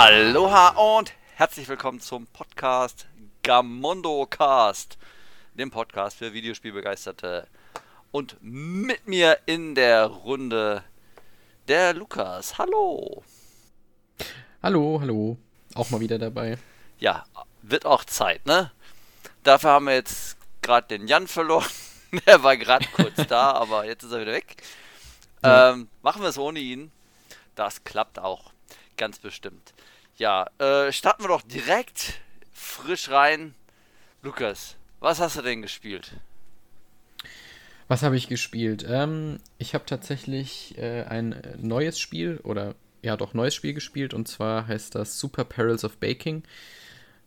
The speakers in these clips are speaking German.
Aloha und herzlich willkommen zum Podcast Gamondo Cast, dem Podcast für Videospielbegeisterte. Und mit mir in der Runde der Lukas. Hallo. Hallo, hallo. Auch mal wieder dabei. Ja, wird auch Zeit, ne? Dafür haben wir jetzt gerade den Jan verloren. Der war gerade kurz da, aber jetzt ist er wieder weg. Ähm, machen wir es ohne ihn. Das klappt auch. Ganz bestimmt. Ja, äh, starten wir doch direkt frisch rein. Lukas, was hast du denn gespielt? Was habe ich gespielt? Ähm, ich habe tatsächlich äh, ein neues Spiel oder ja doch neues Spiel gespielt und zwar heißt das Super Perils of Baking.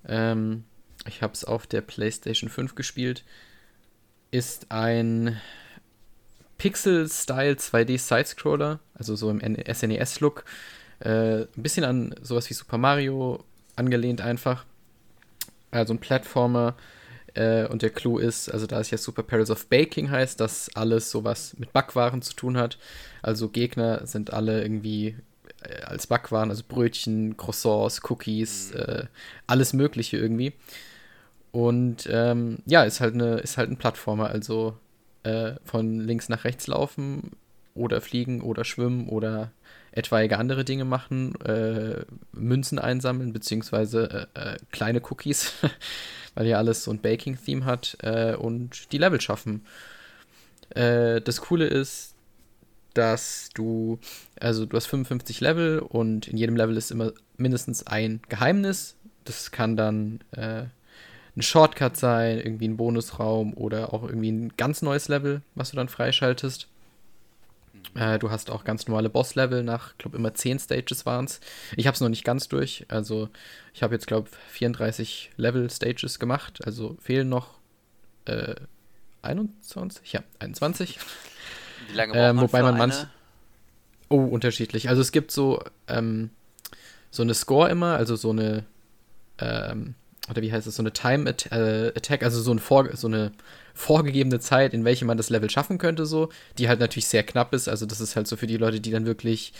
Ähm, ich habe es auf der PlayStation 5 gespielt. Ist ein Pixel-Style 2D Sidescroller, also so im SNES-Look. Äh, ein bisschen an sowas wie Super Mario angelehnt einfach. Also ein Plattformer. Äh, und der Clou ist, also da es ja Super Perils of Baking heißt, dass alles sowas mit Backwaren zu tun hat. Also Gegner sind alle irgendwie äh, als Backwaren, also Brötchen, Croissants, Cookies, mhm. äh, alles Mögliche irgendwie. Und ähm, ja, ist halt eine, ist halt ein Plattformer, also äh, von links nach rechts laufen oder fliegen oder schwimmen oder etwaige andere Dinge machen, äh, Münzen einsammeln, beziehungsweise äh, äh kleine Cookies, weil ja alles so ein Baking-Theme hat äh, und die Level schaffen. Äh, das Coole ist, dass du, also du hast 55 Level und in jedem Level ist immer mindestens ein Geheimnis. Das kann dann äh, ein Shortcut sein, irgendwie ein Bonusraum oder auch irgendwie ein ganz neues Level, was du dann freischaltest. Äh, du hast auch ganz normale Boss-Level nach, glaube immer 10 Stages waren es. Ich habe es noch nicht ganz durch. Also ich habe jetzt, glaube 34 Level-Stages gemacht. Also fehlen noch äh, 21? Ja, 21. Wie lange braucht ähm, man Wobei man manch... Oh, unterschiedlich. Also es gibt so, ähm, so eine Score immer, also so eine ähm, oder wie heißt es, so eine Time äh, Attack, also so, ein vor, so eine vorgegebene Zeit, in welche man das Level schaffen könnte, so, die halt natürlich sehr knapp ist. Also, das ist halt so für die Leute, die dann wirklich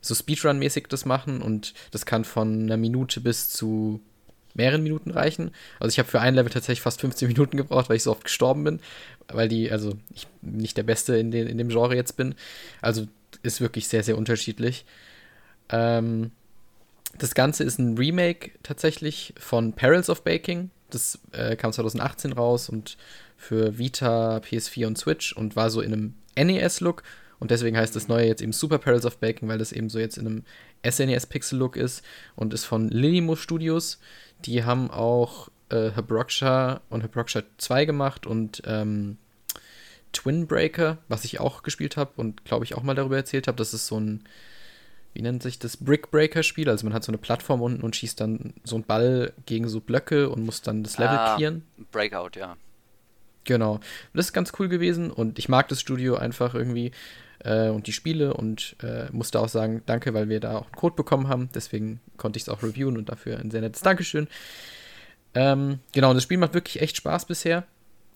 so Speedrun-mäßig das machen und das kann von einer Minute bis zu mehreren Minuten reichen. Also ich habe für ein Level tatsächlich fast 15 Minuten gebraucht, weil ich so oft gestorben bin, weil die, also ich nicht der Beste in, den, in dem Genre jetzt bin. Also ist wirklich sehr, sehr unterschiedlich. Ähm, das Ganze ist ein Remake tatsächlich von Perils of Baking. Das äh, kam 2018 raus und für Vita, PS4 und Switch und war so in einem NES-Look. Und deswegen heißt das neue jetzt eben Super Perils of Baking, weil das eben so jetzt in einem SNES-Pixel-Look ist und ist von Lilimo Studios. Die haben auch äh, Hebroxia und Hebroxia 2 gemacht und ähm, Twin Breaker, was ich auch gespielt habe und glaube ich auch mal darüber erzählt habe. Das ist so ein wie nennt sich das, Brick Breaker Spiel. Also man hat so eine Plattform unten und schießt dann so einen Ball gegen so Blöcke und muss dann das Level ah, clearen. Breakout, ja. Genau. Das ist ganz cool gewesen und ich mag das Studio einfach irgendwie äh, und die Spiele und äh, musste auch sagen, danke, weil wir da auch einen Code bekommen haben. Deswegen konnte ich es auch reviewen und dafür ein sehr nettes Dankeschön. Ähm, genau, und das Spiel macht wirklich echt Spaß bisher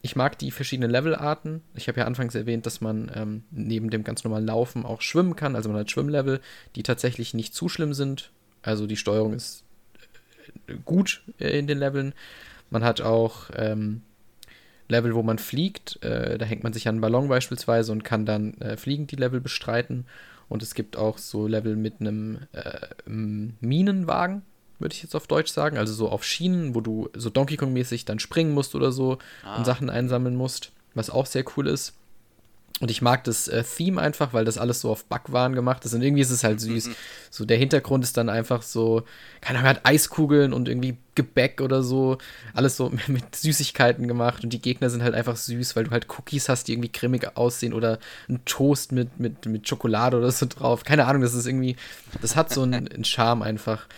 ich mag die verschiedenen Levelarten. Ich habe ja anfangs erwähnt, dass man ähm, neben dem ganz normalen Laufen auch schwimmen kann. Also man hat Schwimmlevel, die tatsächlich nicht zu schlimm sind. Also die Steuerung ist äh, gut äh, in den Leveln. Man hat auch ähm, Level, wo man fliegt. Äh, da hängt man sich an einen Ballon beispielsweise und kann dann äh, fliegend die Level bestreiten. Und es gibt auch so Level mit einem äh, Minenwagen würde ich jetzt auf Deutsch sagen. Also so auf Schienen, wo du so Donkey Kong-mäßig dann springen musst oder so ah. und Sachen einsammeln musst, was auch sehr cool ist. Und ich mag das äh, Theme einfach, weil das alles so auf Backwaren gemacht ist. Und irgendwie ist es halt süß. Mhm. So der Hintergrund ist dann einfach so, keine Ahnung, hat Eiskugeln und irgendwie Gebäck oder so. Alles so mit Süßigkeiten gemacht. Und die Gegner sind halt einfach süß, weil du halt Cookies hast, die irgendwie cremig aussehen oder ein Toast mit, mit, mit Schokolade oder so drauf. Keine Ahnung, das ist irgendwie, das hat so einen, einen Charme einfach.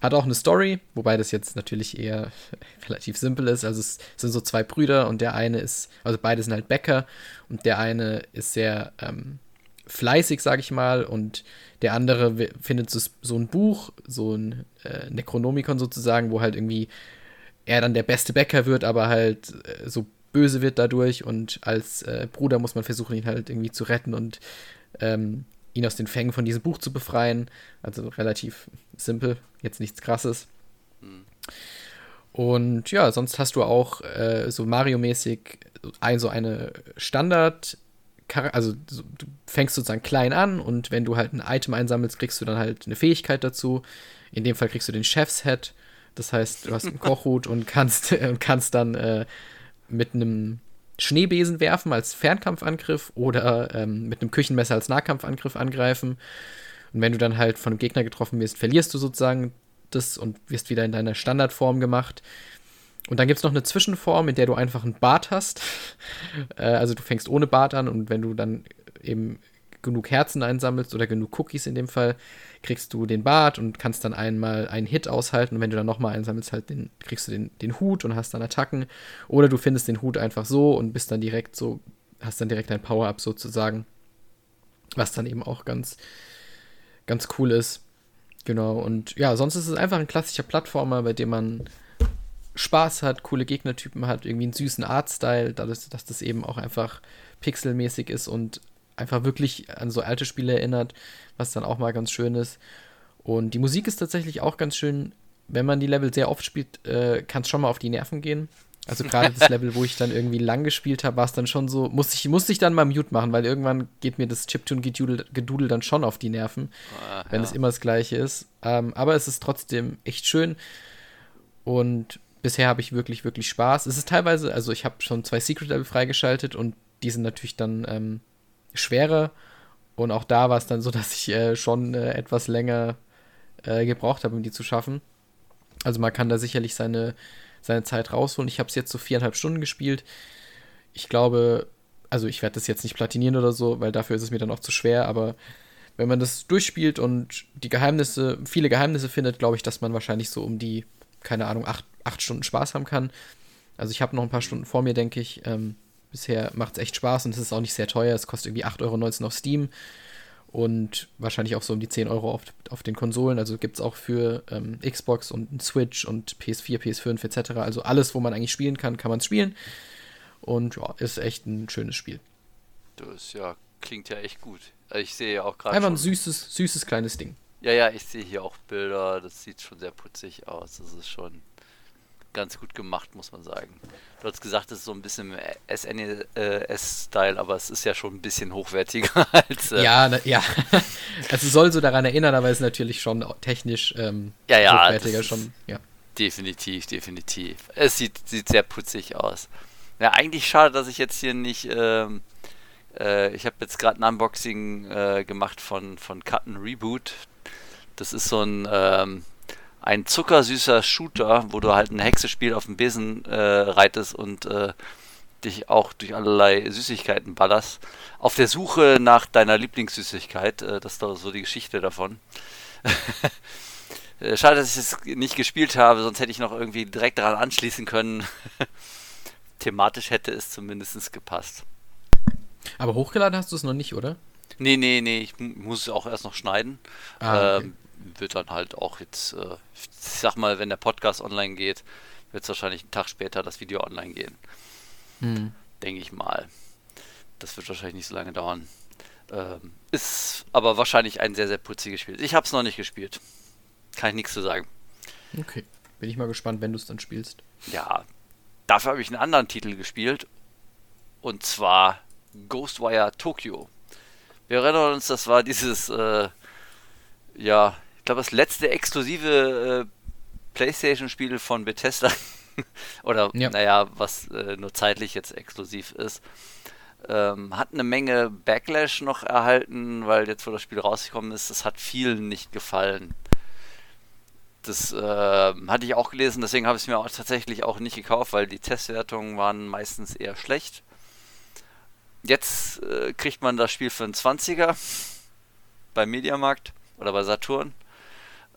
Hat auch eine Story, wobei das jetzt natürlich eher relativ simpel ist. Also es sind so zwei Brüder und der eine ist, also beide sind halt Bäcker und der eine ist sehr ähm, fleißig, sag ich mal, und der andere findet so, so ein Buch, so ein äh, Necronomicon sozusagen, wo halt irgendwie er dann der beste Bäcker wird, aber halt äh, so böse wird dadurch und als äh, Bruder muss man versuchen, ihn halt irgendwie zu retten und ähm, ihn aus den Fängen von diesem Buch zu befreien. Also relativ simpel, jetzt nichts krasses. Mhm. Und ja, sonst hast du auch äh, so Mario-mäßig ein, so eine Standard- also du fängst sozusagen klein an und wenn du halt ein Item einsammelst, kriegst du dann halt eine Fähigkeit dazu. In dem Fall kriegst du den Chef's-Head. Das heißt, du hast einen Kochhut und kannst, äh, kannst dann äh, mit einem Schneebesen werfen als Fernkampfangriff oder ähm, mit einem Küchenmesser als Nahkampfangriff angreifen. Und wenn du dann halt von einem Gegner getroffen wirst, verlierst du sozusagen das und wirst wieder in deiner Standardform gemacht. Und dann gibt es noch eine Zwischenform, in der du einfach einen Bart hast. äh, also du fängst ohne Bart an und wenn du dann eben genug Herzen einsammelst oder genug Cookies in dem Fall, kriegst du den Bart und kannst dann einmal einen Hit aushalten. Und wenn du dann nochmal einsammelst, halt den, kriegst du den, den Hut und hast dann Attacken. Oder du findest den Hut einfach so und bist dann direkt so, hast dann direkt ein Power-Up sozusagen. Was dann eben auch ganz, ganz cool ist. Genau, und ja, sonst ist es einfach ein klassischer Plattformer, bei dem man Spaß hat, coole Gegnertypen hat, irgendwie einen süßen Artstyle, dadurch, dass das eben auch einfach pixelmäßig ist und einfach wirklich an so alte Spiele erinnert, was dann auch mal ganz schön ist. Und die Musik ist tatsächlich auch ganz schön. Wenn man die Level sehr oft spielt, äh, kann es schon mal auf die Nerven gehen. Also gerade das Level, wo ich dann irgendwie lang gespielt habe, war es dann schon so, musste ich, musste ich dann mal Mute machen, weil irgendwann geht mir das Chiptune-Gedudel dann schon auf die Nerven, ah, wenn ja. es immer das gleiche ist. Ähm, aber es ist trotzdem echt schön. Und bisher habe ich wirklich, wirklich Spaß. Es ist teilweise, also ich habe schon zwei Secret-Level freigeschaltet und die sind natürlich dann ähm, schwerer. Und auch da war es dann so, dass ich äh, schon äh, etwas länger äh, gebraucht habe, um die zu schaffen. Also man kann da sicherlich seine, seine Zeit rausholen. Ich habe es jetzt so viereinhalb Stunden gespielt. Ich glaube, also ich werde das jetzt nicht platinieren oder so, weil dafür ist es mir dann auch zu schwer, aber wenn man das durchspielt und die Geheimnisse, viele Geheimnisse findet, glaube ich, dass man wahrscheinlich so um die, keine Ahnung, acht, acht Stunden Spaß haben kann. Also ich habe noch ein paar Stunden vor mir, denke ich. Ähm, bisher macht es echt Spaß und es ist auch nicht sehr teuer. Es kostet irgendwie 8,19 Euro auf Steam und wahrscheinlich auch so um die 10 Euro auf, auf den Konsolen. Also gibt es auch für ähm, Xbox und Switch und PS4, PS5 etc. Also alles, wo man eigentlich spielen kann, kann man spielen. Und ja, ist echt ein schönes Spiel. Das ja, klingt ja echt gut. Also ich sehe ja auch gerade. Einfach ein süßes, süßes kleines Ding. Ja, ja, ich sehe hier auch Bilder. Das sieht schon sehr putzig aus. Das ist schon ganz gut gemacht, muss man sagen. Du hast gesagt, es ist so ein bisschen SNES-Style, aber es ist ja schon ein bisschen hochwertiger als. Äh ja, na, ja. also soll so daran erinnern, aber es ist natürlich schon technisch ähm, ja, ja, hochwertiger schon. Ja. Definitiv, definitiv. Es sieht, sieht sehr putzig aus. Ja, eigentlich schade, dass ich jetzt hier nicht. Ähm, äh, ich habe jetzt gerade ein Unboxing äh, gemacht von, von Cut Reboot. Das ist so ein. Ähm, ein zuckersüßer Shooter, wo du halt ein Hexespiel auf dem Besen äh, reitest und äh, dich auch durch allerlei Süßigkeiten ballerst. Auf der Suche nach deiner Lieblingssüßigkeit, äh, das ist doch so die Geschichte davon. Äh, schade, dass ich es nicht gespielt habe, sonst hätte ich noch irgendwie direkt daran anschließen können. Thematisch hätte es zumindest gepasst. Aber hochgeladen hast du es noch nicht, oder? Nee, nee, nee, ich muss es auch erst noch schneiden. Ah, okay. ähm, wird dann halt auch jetzt, äh, ich sag mal, wenn der Podcast online geht, wird es wahrscheinlich einen Tag später das Video online gehen. Hm. Denke ich mal. Das wird wahrscheinlich nicht so lange dauern. Ähm, ist aber wahrscheinlich ein sehr, sehr putziges Spiel. Ich habe es noch nicht gespielt. Kann ich nichts zu sagen. Okay. Bin ich mal gespannt, wenn du es dann spielst. Ja. Dafür habe ich einen anderen Titel gespielt. Und zwar Ghostwire Tokyo. Wir erinnern uns, das war dieses, äh, ja, glaube, das letzte exklusive äh, PlayStation-Spiel von Bethesda. Oder, ja. naja, was äh, nur zeitlich jetzt exklusiv ist. Ähm, hat eine Menge Backlash noch erhalten, weil jetzt, wo das Spiel rausgekommen ist, das hat vielen nicht gefallen. Das äh, hatte ich auch gelesen, deswegen habe ich es mir auch tatsächlich auch nicht gekauft, weil die Testwertungen waren meistens eher schlecht. Jetzt äh, kriegt man das Spiel für einen 20er beim Mediamarkt oder bei Saturn.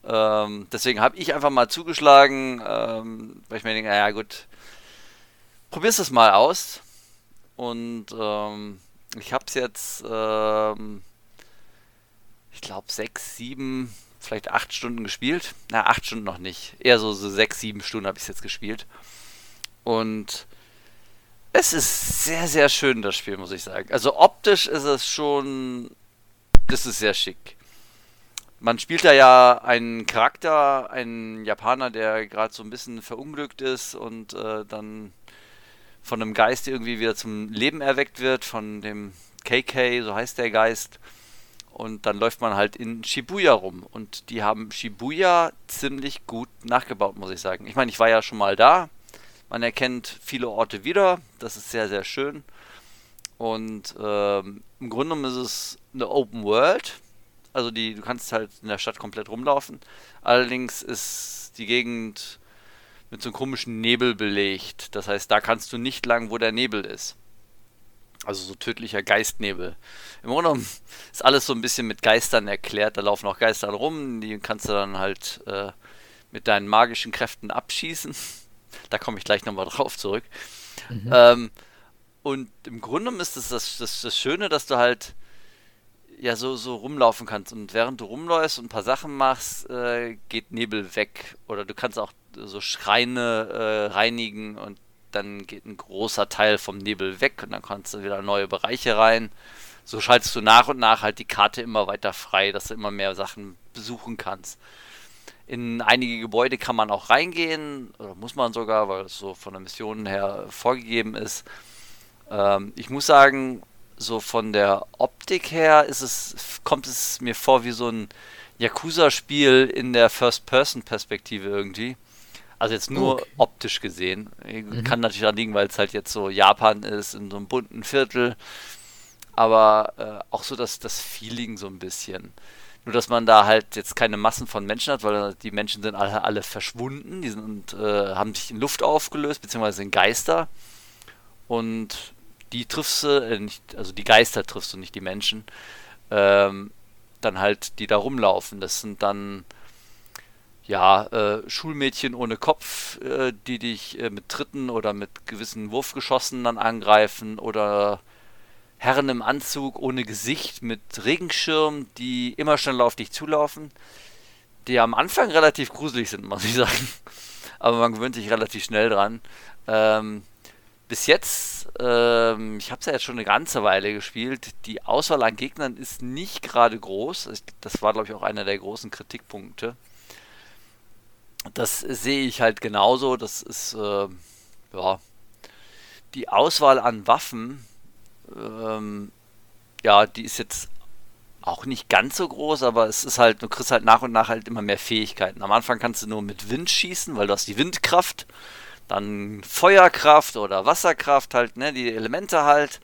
Ähm, deswegen habe ich einfach mal zugeschlagen, ähm, weil ich mir denke, naja gut, probier's das mal aus. Und ähm, ich habe es jetzt, ähm, ich glaube, sechs, sieben, vielleicht acht Stunden gespielt. Na, acht Stunden noch nicht. Eher so, so sechs, sieben Stunden habe ich es jetzt gespielt. Und es ist sehr, sehr schön, das Spiel, muss ich sagen. Also optisch ist es schon das ist sehr schick. Man spielt da ja einen Charakter, einen Japaner, der gerade so ein bisschen verunglückt ist und äh, dann von einem Geist irgendwie wieder zum Leben erweckt wird, von dem KK, so heißt der Geist. Und dann läuft man halt in Shibuya rum. Und die haben Shibuya ziemlich gut nachgebaut, muss ich sagen. Ich meine, ich war ja schon mal da. Man erkennt viele Orte wieder. Das ist sehr, sehr schön. Und ähm, im Grunde genommen ist es eine Open World. Also die, du kannst halt in der Stadt komplett rumlaufen. Allerdings ist die Gegend mit so einem komischen Nebel belegt. Das heißt, da kannst du nicht lang, wo der Nebel ist. Also so tödlicher Geistnebel. Im Grunde genommen ist alles so ein bisschen mit Geistern erklärt. Da laufen auch Geister rum, die kannst du dann halt äh, mit deinen magischen Kräften abschießen. Da komme ich gleich nochmal drauf zurück. Mhm. Ähm, und im Grunde genommen ist das, das das, das Schöne, dass du halt ja so, so rumlaufen kannst. Und während du rumläufst und ein paar Sachen machst, äh, geht Nebel weg. Oder du kannst auch so Schreine äh, reinigen und dann geht ein großer Teil vom Nebel weg und dann kannst du wieder neue Bereiche rein. So schaltest du nach und nach halt die Karte immer weiter frei, dass du immer mehr Sachen besuchen kannst. In einige Gebäude kann man auch reingehen, oder muss man sogar, weil es so von der Mission her vorgegeben ist. Ähm, ich muss sagen, so von der Optik her ist es, kommt es mir vor wie so ein Yakuza-Spiel in der First-Person-Perspektive irgendwie. Also jetzt nur okay. optisch gesehen. Mhm. Kann natürlich auch liegen, weil es halt jetzt so Japan ist, in so einem bunten Viertel. Aber äh, auch so das, das Feeling so ein bisschen. Nur, dass man da halt jetzt keine Massen von Menschen hat, weil die Menschen sind alle, alle verschwunden. Die sind, äh, haben sich in Luft aufgelöst, beziehungsweise in Geister. Und die triffst du, äh, also die Geister triffst du, nicht die Menschen. Ähm, dann halt, die da rumlaufen. Das sind dann ja, äh, Schulmädchen ohne Kopf, äh, die dich äh, mit Tritten oder mit gewissen Wurfgeschossen dann angreifen oder Herren im Anzug ohne Gesicht mit Regenschirm, die immer schneller auf dich zulaufen, die am Anfang relativ gruselig sind, muss ich sagen. Aber man gewöhnt sich relativ schnell dran. Ähm, bis jetzt, ähm, ich habe es ja jetzt schon eine ganze Weile gespielt, die Auswahl an Gegnern ist nicht gerade groß. Das war, glaube ich, auch einer der großen Kritikpunkte das sehe ich halt genauso. Das ist, äh, ja, die Auswahl an Waffen, ähm, ja, die ist jetzt auch nicht ganz so groß, aber es ist halt, du kriegst halt nach und nach halt immer mehr Fähigkeiten. Am Anfang kannst du nur mit Wind schießen, weil du hast die Windkraft, dann Feuerkraft oder Wasserkraft halt, ne, die Elemente halt.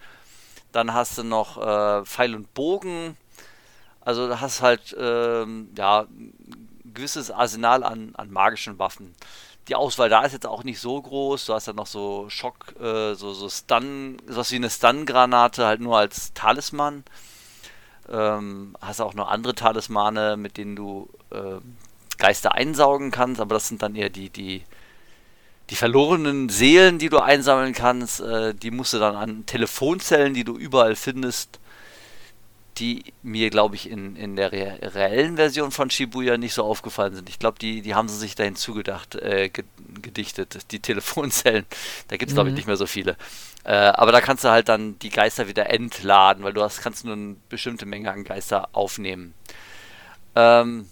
Dann hast du noch äh, Pfeil und Bogen. Also du hast halt, ähm, ja, gewisses Arsenal an, an magischen Waffen. Die Auswahl da ist jetzt auch nicht so groß. Du hast ja noch so Schock, äh, so, so Stun, sowas wie eine Stun-Granate, halt nur als Talisman. Ähm, hast auch noch andere Talismane, mit denen du äh, Geister einsaugen kannst, aber das sind dann eher die, die, die verlorenen Seelen, die du einsammeln kannst. Äh, die musst du dann an Telefonzellen, die du überall findest, die mir, glaube ich, in, in der re reellen Version von Shibuya nicht so aufgefallen sind. Ich glaube, die, die haben sie sich dahin zugedacht, äh, gedichtet, die Telefonzellen. Da gibt es, glaube ich, mhm. nicht mehr so viele. Äh, aber da kannst du halt dann die Geister wieder entladen, weil du hast, kannst nur eine bestimmte Menge an Geister aufnehmen. Ähm,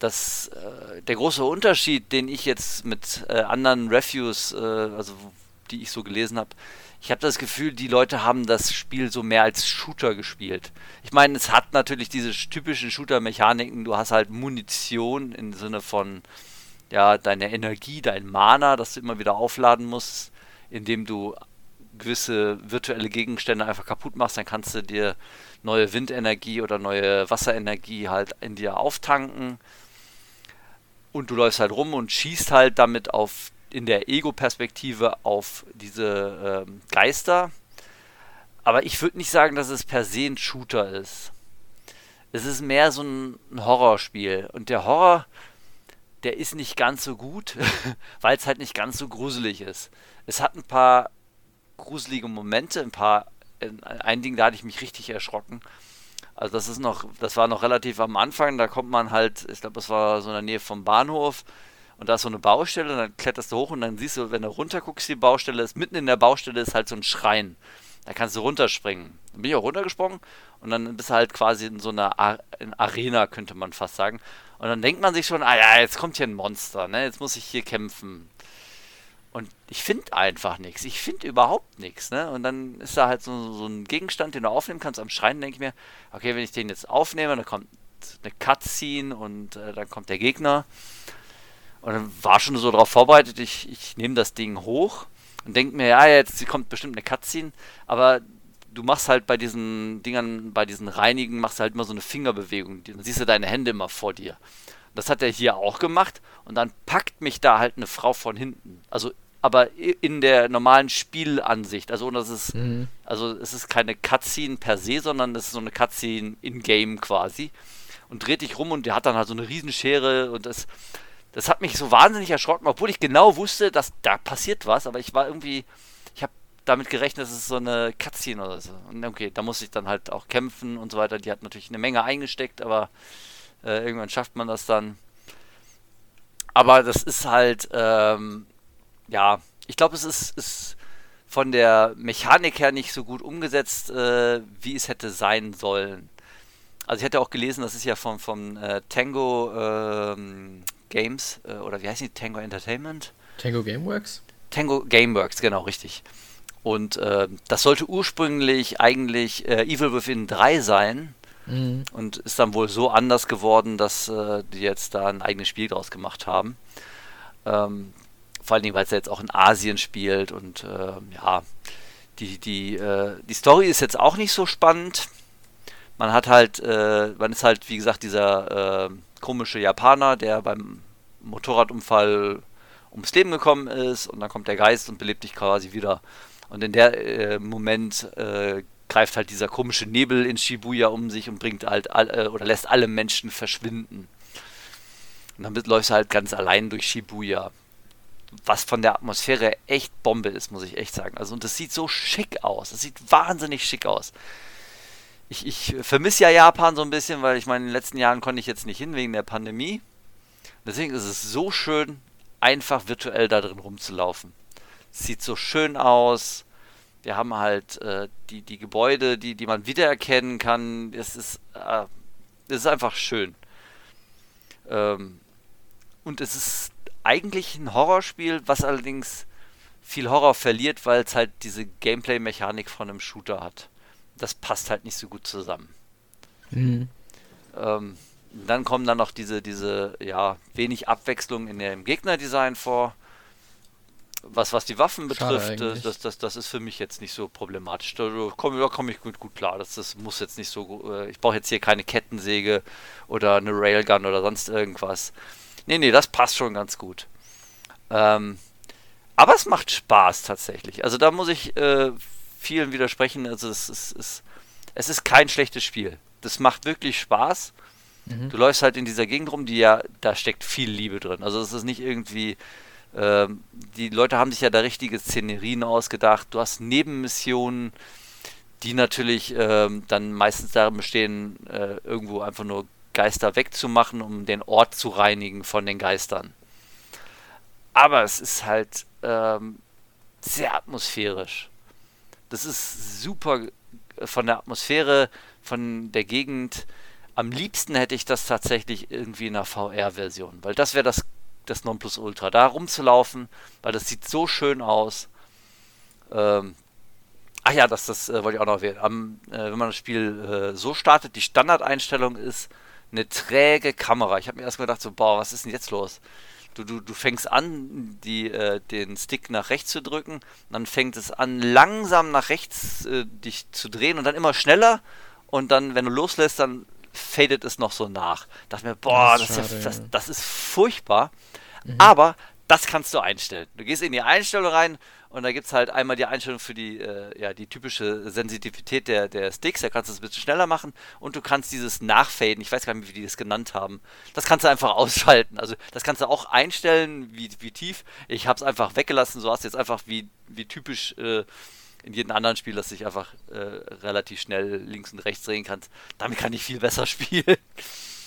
das, äh, der große Unterschied, den ich jetzt mit äh, anderen Reviews, äh, also die ich so gelesen habe, ich habe das Gefühl, die Leute haben das Spiel so mehr als Shooter gespielt. Ich meine, es hat natürlich diese typischen Shooter-Mechaniken. Du hast halt Munition im Sinne von ja, deine Energie, dein Mana, das du immer wieder aufladen musst, indem du gewisse virtuelle Gegenstände einfach kaputt machst, dann kannst du dir neue Windenergie oder neue Wasserenergie halt in dir auftanken. Und du läufst halt rum und schießt halt damit auf in der Ego-Perspektive auf diese ähm, Geister. Aber ich würde nicht sagen, dass es per se ein Shooter ist. Es ist mehr so ein, ein Horrorspiel. Und der Horror, der ist nicht ganz so gut, weil es halt nicht ganz so gruselig ist. Es hat ein paar gruselige Momente, ein paar. Ein Ding, da hatte ich mich richtig erschrocken. Also das ist noch, das war noch relativ am Anfang, da kommt man halt, ich glaube, das war so in der Nähe vom Bahnhof, und da ist so eine Baustelle, dann kletterst du hoch und dann siehst du, wenn du runter guckst, die Baustelle ist, mitten in der Baustelle ist halt so ein Schrein. Da kannst du runterspringen. Dann bin ich auch runtergesprungen und dann bist du halt quasi in so einer Ar in Arena, könnte man fast sagen. Und dann denkt man sich schon, ah ja, jetzt kommt hier ein Monster, ne? Jetzt muss ich hier kämpfen. Und ich finde einfach nichts. Ich finde überhaupt nichts, ne? Und dann ist da halt so, so ein Gegenstand, den du aufnehmen kannst am Schrein, denke ich mir, okay, wenn ich den jetzt aufnehme, dann kommt eine Cutscene und äh, dann kommt der Gegner. Und dann war schon so darauf vorbereitet, ich, ich nehme das Ding hoch und denke mir, ja, jetzt kommt bestimmt eine Cutscene, aber du machst halt bei diesen Dingern, bei diesen Reinigen, machst halt immer so eine Fingerbewegung. Dann siehst du deine Hände immer vor dir. Das hat er hier auch gemacht und dann packt mich da halt eine Frau von hinten. Also, aber in der normalen Spielansicht. Also, das ist, mhm. also es ist keine Cutscene per se, sondern es ist so eine Cutscene in-game quasi. Und dreht dich rum und der hat dann halt so eine Riesenschere und das, das hat mich so wahnsinnig erschrocken, obwohl ich genau wusste, dass da passiert was, aber ich war irgendwie, ich habe damit gerechnet, dass es so eine Cutscene oder so. Und okay, da muss ich dann halt auch kämpfen und so weiter. Die hat natürlich eine Menge eingesteckt, aber äh, irgendwann schafft man das dann. Aber das ist halt, ähm, ja, ich glaube, es ist, ist von der Mechanik her nicht so gut umgesetzt, äh, wie es hätte sein sollen. Also ich hatte auch gelesen, das ist ja von, von äh, Tango ähm, Games, äh, oder wie heißt die? Tango Entertainment? Tango Gameworks? Tango Gameworks, genau, richtig. Und äh, das sollte ursprünglich eigentlich äh, Evil Within 3 sein, Mhm. Und ist dann wohl so anders geworden, dass äh, die jetzt da ein eigenes Spiel draus gemacht haben. Ähm, vor allen Dingen, weil es ja jetzt auch in Asien spielt und äh, ja, die, die, äh, die Story ist jetzt auch nicht so spannend. Man hat halt, äh, man ist halt, wie gesagt, dieser äh, komische Japaner, der beim Motorradunfall ums Leben gekommen ist und dann kommt der Geist und belebt dich quasi wieder. Und in der äh, Moment äh, greift halt dieser komische Nebel in Shibuya um sich und bringt halt all, äh, oder lässt alle Menschen verschwinden. Und damit läufst du halt ganz allein durch Shibuya. Was von der Atmosphäre echt Bombe ist, muss ich echt sagen. Also, und das sieht so schick aus. Das sieht wahnsinnig schick aus. Ich, ich vermisse ja Japan so ein bisschen, weil ich meine, in den letzten Jahren konnte ich jetzt nicht hin wegen der Pandemie. Deswegen ist es so schön, einfach virtuell da drin rumzulaufen. Sieht so schön aus wir haben halt äh, die, die Gebäude, die, die man wiedererkennen kann. Es ist, äh, es ist einfach schön. Ähm, und es ist eigentlich ein Horrorspiel, was allerdings viel Horror verliert, weil es halt diese Gameplay-Mechanik von einem Shooter hat. Das passt halt nicht so gut zusammen. Mhm. Ähm, dann kommen dann noch diese, diese, ja, wenig Abwechslung in dem Gegnerdesign vor was, was die Waffen betrifft, äh, das, das, das ist für mich jetzt nicht so problematisch. Da komme komm ich gut, gut klar. Das, das muss jetzt nicht so. Äh, ich brauche jetzt hier keine Kettensäge oder eine Railgun oder sonst irgendwas. Nee, nee, das passt schon ganz gut. Ähm, aber es macht Spaß tatsächlich. Also da muss ich äh, vielen widersprechen. Also es ist, es, es ist kein schlechtes Spiel. Das macht wirklich Spaß. Mhm. Du läufst halt in dieser Gegend rum, die ja, da steckt viel Liebe drin. Also es ist nicht irgendwie ähm, die Leute haben sich ja da richtige Szenerien ausgedacht. Du hast Nebenmissionen, die natürlich ähm, dann meistens darin bestehen, äh, irgendwo einfach nur Geister wegzumachen, um den Ort zu reinigen von den Geistern. Aber es ist halt ähm, sehr atmosphärisch. Das ist super äh, von der Atmosphäre, von der Gegend. Am liebsten hätte ich das tatsächlich irgendwie in einer VR-Version, weil das wäre das das Nonplusultra. Da rumzulaufen, weil das sieht so schön aus. Ähm, ach ja, das, das äh, wollte ich auch noch erwähnen. Am, äh, wenn man das Spiel äh, so startet, die Standardeinstellung ist eine träge Kamera. Ich habe mir erstmal gedacht, so, boah, was ist denn jetzt los? Du, du, du fängst an, die, äh, den Stick nach rechts zu drücken, dann fängt es an, langsam nach rechts äh, dich zu drehen und dann immer schneller. Und dann, wenn du loslässt, dann fadet es noch so nach. Da dachte mir, boah, das ist, das, schade, das, das ist furchtbar. Mhm. Aber das kannst du einstellen. Du gehst in die Einstellung rein und da gibt es halt einmal die Einstellung für die, äh, ja, die typische Sensitivität der, der Sticks. Da kannst du es ein bisschen schneller machen und du kannst dieses Nachfaden, ich weiß gar nicht, wie die das genannt haben, das kannst du einfach ausschalten. Also das kannst du auch einstellen, wie, wie tief. Ich habe es einfach weggelassen, so hast du jetzt einfach wie, wie typisch äh, in jedem anderen Spiel, dass du dich einfach äh, relativ schnell links und rechts drehen kannst. Damit kann ich viel besser spielen.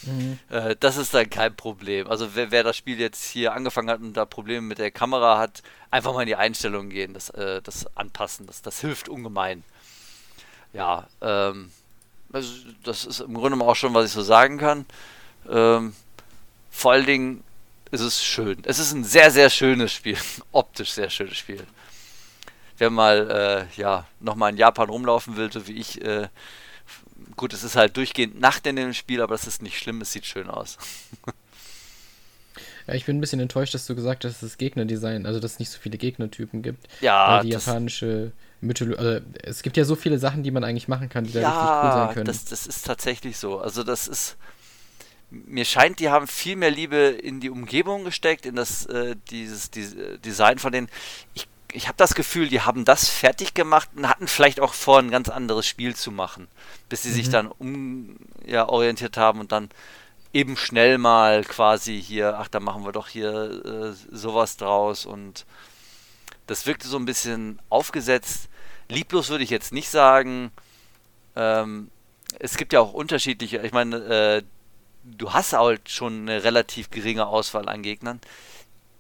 Mhm. Äh, das ist dann kein Problem. Also wer, wer, das Spiel jetzt hier angefangen hat und da Probleme mit der Kamera hat, einfach mal in die Einstellungen gehen, das, äh, das anpassen. Das, das hilft ungemein. ja, ähm, also das ist im Grunde auch schon, was ich so sagen kann. Ähm, vor allen Dingen ist es schön. Es ist ein sehr, sehr schönes Spiel. Optisch sehr schönes Spiel. Wer mal, äh, ja, nochmal in Japan rumlaufen will, so wie ich, äh, gut, es ist halt durchgehend Nacht in dem Spiel, aber das ist nicht schlimm, es sieht schön aus. Ja, ich bin ein bisschen enttäuscht, dass du gesagt hast, dass das Gegnerdesign, also dass es nicht so viele Gegnertypen gibt. Ja, weil die japanische Mythologie, also es gibt ja so viele Sachen, die man eigentlich machen kann, die ja, da richtig cool sein können. Das, das ist tatsächlich so. Also das ist, mir scheint, die haben viel mehr Liebe in die Umgebung gesteckt, in das, äh, dieses, dieses äh, Design von denen. Ich, ich habe das Gefühl, die haben das fertig gemacht und hatten vielleicht auch vor, ein ganz anderes Spiel zu machen, bis sie mhm. sich dann um ja, orientiert haben und dann eben schnell mal quasi hier, ach, da machen wir doch hier äh, sowas draus und das wirkte so ein bisschen aufgesetzt. Lieblos würde ich jetzt nicht sagen. Ähm, es gibt ja auch unterschiedliche, ich meine, äh, du hast halt schon eine relativ geringe Auswahl an Gegnern.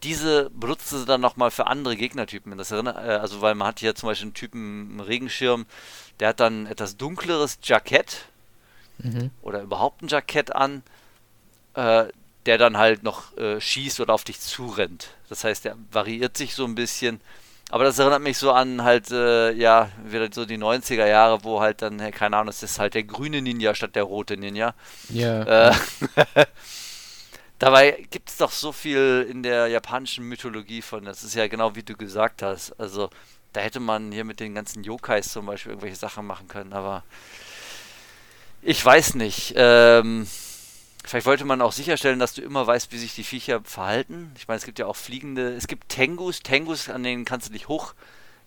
Diese benutzen sie dann nochmal für andere Gegnertypen. Das erinnert, äh, also weil man hat hier zum Beispiel einen Typen im Regenschirm, der hat dann etwas dunkleres Jackett mhm. oder überhaupt ein Jackett an äh, der dann halt noch äh, schießt oder auf dich zurennt. Das heißt, der variiert sich so ein bisschen. Aber das erinnert mich so an halt, äh, ja, wieder so die 90er Jahre, wo halt dann, keine Ahnung, es ist halt der grüne Ninja statt der rote Ninja. Ja. Äh, dabei gibt es doch so viel in der japanischen Mythologie von, das ist ja genau wie du gesagt hast. Also, da hätte man hier mit den ganzen Yokais zum Beispiel irgendwelche Sachen machen können, aber ich weiß nicht. Ähm, Vielleicht wollte man auch sicherstellen, dass du immer weißt, wie sich die Viecher verhalten. Ich meine, es gibt ja auch fliegende, es gibt Tengus, Tengus, an denen kannst du dich hoch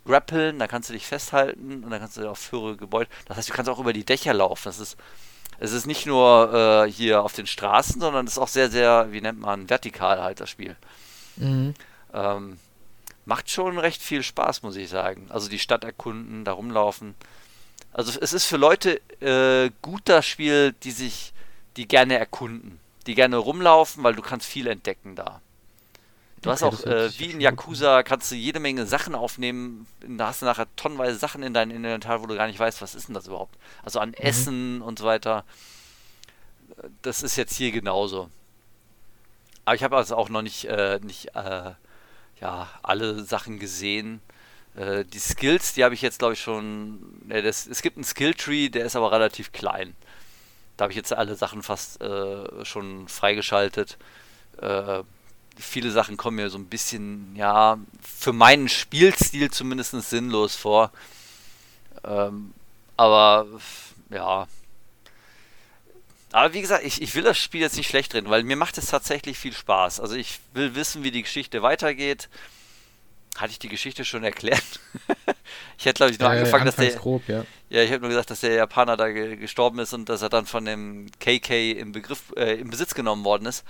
grappeln, da kannst du dich festhalten und dann kannst du auf höhere Gebäude. Das heißt, du kannst auch über die Dächer laufen. Das ist, es ist nicht nur äh, hier auf den Straßen, sondern es ist auch sehr, sehr, wie nennt man, vertikal halt das Spiel. Mhm. Ähm, macht schon recht viel Spaß, muss ich sagen. Also die Stadt erkunden, da rumlaufen. Also es ist für Leute äh, gut das Spiel, die sich die gerne erkunden, die gerne rumlaufen, weil du kannst viel entdecken da. Du okay, hast auch, äh, wie in Yakuza, kannst du jede Menge Sachen aufnehmen. Da hast du nachher tonnenweise Sachen in deinem Inventar, wo du gar nicht weißt, was ist denn das überhaupt. Also an mhm. Essen und so weiter. Das ist jetzt hier genauso. Aber ich habe also auch noch nicht, äh, nicht äh, ja, alle Sachen gesehen. Äh, die Skills, die habe ich jetzt, glaube ich, schon. Das, es gibt einen Skilltree, der ist aber relativ klein. Da habe ich jetzt alle Sachen fast äh, schon freigeschaltet. Viele Sachen kommen mir so ein bisschen, ja, für meinen Spielstil zumindest sinnlos vor. Ähm, aber ja. Aber wie gesagt, ich, ich will das Spiel jetzt nicht schlecht reden, weil mir macht es tatsächlich viel Spaß. Also ich will wissen, wie die Geschichte weitergeht. Hatte ich die Geschichte schon erklärt? ich hätte, glaube ich, nur ja, angefangen, dass der. Grob, ja. ja, ich habe nur gesagt, dass der Japaner da ge gestorben ist und dass er dann von dem KK im Begriff, äh, im Besitz genommen worden ist.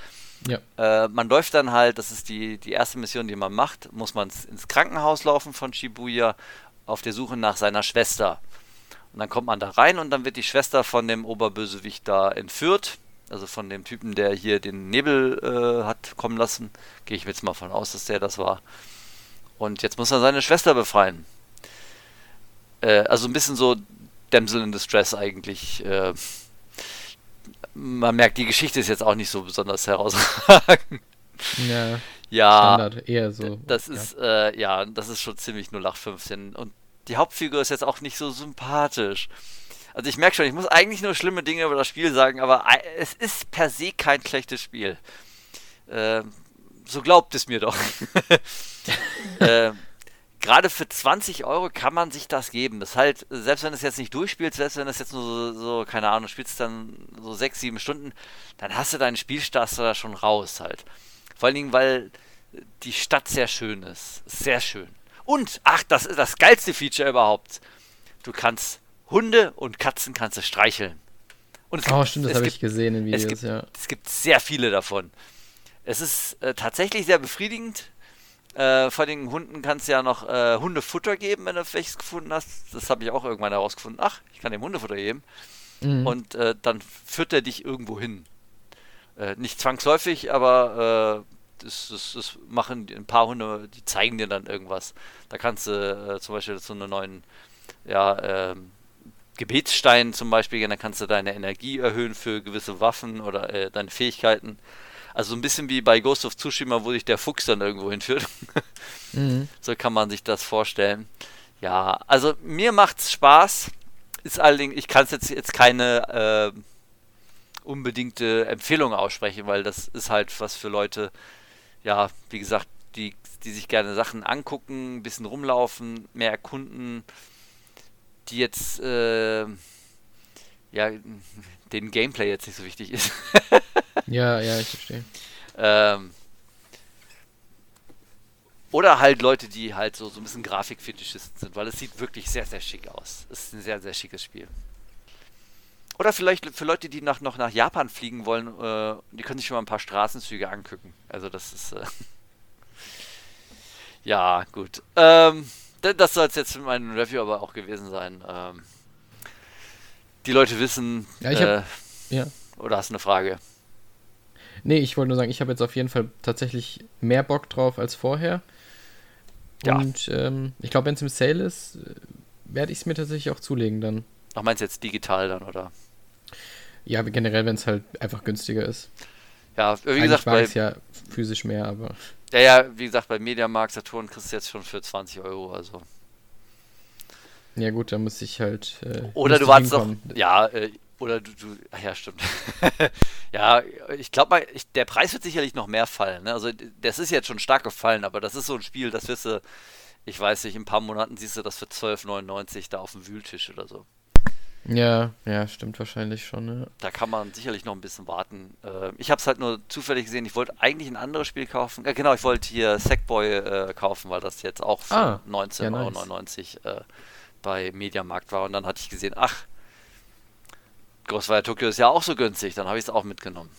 Ja. Äh, man läuft dann halt, das ist die, die erste Mission, die man macht, muss man ins Krankenhaus laufen von Shibuya auf der Suche nach seiner Schwester. Und dann kommt man da rein und dann wird die Schwester von dem Oberbösewicht da entführt. Also von dem Typen, der hier den Nebel äh, hat kommen lassen. Gehe ich jetzt mal von aus, dass der das war. Und jetzt muss er seine Schwester befreien. Äh, also ein bisschen so Damsel in Distress eigentlich. Äh, man merkt, die Geschichte ist jetzt auch nicht so besonders herausragend. Ja. Ja. Standard, eher so. Das ist, ja. Äh, ja, das ist schon ziemlich 0815. Und die Hauptfigur ist jetzt auch nicht so sympathisch. Also ich merke schon, ich muss eigentlich nur schlimme Dinge über das Spiel sagen, aber es ist per se kein schlechtes Spiel. Äh, so glaubt es mir doch. äh, Gerade für 20 Euro kann man sich das geben. Das halt, selbst wenn du es jetzt nicht durchspielst, selbst wenn du es jetzt nur so, so, keine Ahnung, spielst dann so 6, 7 Stunden, dann hast du deinen Spielstarter da schon raus halt. Vor allen Dingen, weil die Stadt sehr schön ist. Sehr schön. Und, ach, das ist das geilste Feature überhaupt. Du kannst Hunde und Katzen kannst du streicheln. Und oh, gibt, stimmt, das habe ich gesehen in Videos, es gibt, ja. Es gibt sehr viele davon. Es ist äh, tatsächlich sehr befriedigend. Äh, vor den Hunden kannst du ja noch äh, Hundefutter geben, wenn du welches gefunden hast. Das habe ich auch irgendwann herausgefunden. Ach, ich kann dem Hundefutter geben. Mhm. Und äh, dann führt er dich irgendwo hin. Äh, nicht zwangsläufig, aber äh, das, das, das, machen ein paar Hunde, die zeigen dir dann irgendwas. Da kannst du äh, zum Beispiel zu einer neuen, ja, ähm, Gebetsstein zum Beispiel, dann kannst du deine Energie erhöhen für gewisse Waffen oder äh, deine Fähigkeiten. Also so ein bisschen wie bei Ghost of Tsushima, wo sich der Fuchs dann irgendwo hinführt. mhm. So kann man sich das vorstellen. Ja, also mir macht's Spaß. Ist allerdings, ich kann es jetzt, jetzt keine äh, unbedingte Empfehlung aussprechen, weil das ist halt was für Leute, ja, wie gesagt, die, die sich gerne Sachen angucken, ein bisschen rumlaufen, mehr erkunden, die jetzt, äh, ja, den Gameplay jetzt nicht so wichtig ist. ja, ja, ich verstehe. Ähm, oder halt Leute, die halt so, so ein bisschen Grafikfetischisten sind, weil es sieht wirklich sehr, sehr schick aus. Es ist ein sehr, sehr schickes Spiel. Oder vielleicht für Leute, die nach, noch nach Japan fliegen wollen, äh, die können sich schon mal ein paar Straßenzüge angucken. Also das ist... Äh ja, gut. Ähm, das soll es jetzt für meinen Review aber auch gewesen sein. Ähm, die Leute wissen... Ja, ich hab, äh, ja. Oder hast du eine Frage? Nee, ich wollte nur sagen, ich habe jetzt auf jeden Fall tatsächlich mehr Bock drauf als vorher. Ja. Und ähm, ich glaube, wenn es im Sale ist, werde ich es mir tatsächlich auch zulegen dann. Ach, meinst du jetzt digital dann, oder? Ja, generell, wenn es halt einfach günstiger ist. Ja, wie Eigentlich gesagt, bei ja physisch mehr, aber. Ja, ja, wie gesagt, bei Mediamarkt Saturn kriegst du jetzt schon für 20 Euro, also. Ja gut, da muss ich halt. Äh, oder du wartest noch. Ja, äh, oder du, du. Ach ja, stimmt. ja, ich glaube mal, ich, der Preis wird sicherlich noch mehr fallen. Ne? Also das ist jetzt schon stark gefallen, aber das ist so ein Spiel, das wirst du, ich weiß nicht, in ein paar Monaten siehst du das für 12,99 da auf dem Wühltisch oder so. Ja, ja, stimmt wahrscheinlich schon. Ja. Da kann man sicherlich noch ein bisschen warten. Äh, ich habe es halt nur zufällig gesehen. Ich wollte eigentlich ein anderes Spiel kaufen. Äh, genau, ich wollte hier Sackboy äh, kaufen, weil das jetzt auch für ah, 19,99 ja, Euro äh, bei Mediamarkt war. Und dann hatte ich gesehen, ach, Ghostwire Tokyo ist ja auch so günstig. Dann habe ich es auch mitgenommen.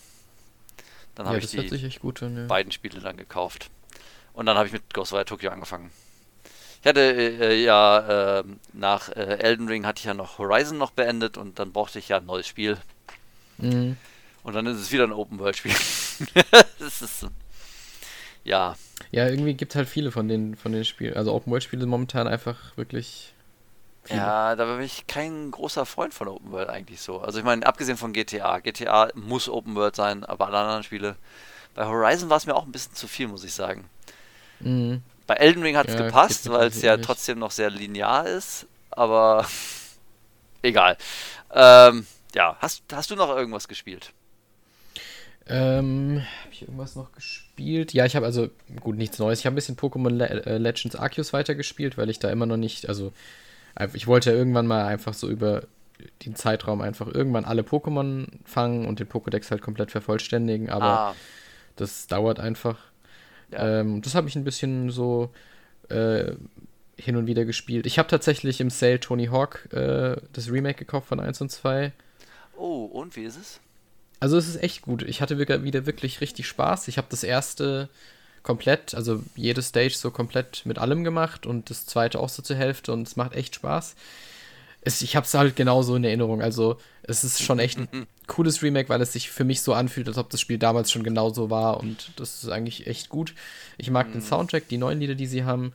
Dann habe ich die an, ja. beiden Spiele dann gekauft. Und dann habe ich mit Ghostwire Tokyo angefangen. Ich hatte äh, ja äh, nach äh, Elden Ring hatte ich ja noch Horizon noch beendet und dann brauchte ich ja ein neues Spiel. Mhm. Und dann ist es wieder ein Open World Spiel. das ist ja. Ja, irgendwie gibt es halt viele von den von den Spielen. Also Open World Spiele momentan einfach wirklich. Viele. Ja, da bin ich kein großer Freund von Open World eigentlich so. Also ich meine, abgesehen von GTA, GTA muss Open World sein, aber alle anderen Spiele. Bei Horizon war es mir auch ein bisschen zu viel, muss ich sagen. Mhm. Bei Elden Ring hat es ja, gepasst, weil es ja nicht. trotzdem noch sehr linear ist, aber egal. Ähm, ja, hast, hast du noch irgendwas gespielt? Ähm, habe ich irgendwas noch gespielt? Ja, ich habe also, gut, nichts Neues. Ich habe ein bisschen Pokémon Le äh, Legends Arceus weitergespielt, weil ich da immer noch nicht, also, ich wollte ja irgendwann mal einfach so über den Zeitraum einfach irgendwann alle Pokémon fangen und den Pokédex halt komplett vervollständigen, aber ah. das dauert einfach. Ja. Ähm, das habe ich ein bisschen so äh, hin und wieder gespielt. Ich habe tatsächlich im Sale Tony Hawk äh, das Remake gekauft von 1 und 2. Oh, und wie ist es? Also es ist echt gut. Ich hatte wieder wirklich richtig Spaß. Ich habe das erste komplett, also jede Stage so komplett mit allem gemacht und das zweite auch so zur Hälfte und es macht echt Spaß es, ich habe es halt genauso in Erinnerung. Also es ist schon echt ein cooles Remake, weil es sich für mich so anfühlt, als ob das Spiel damals schon genauso war und das ist eigentlich echt gut. Ich mag mhm. den Soundtrack, die neuen Lieder, die sie haben.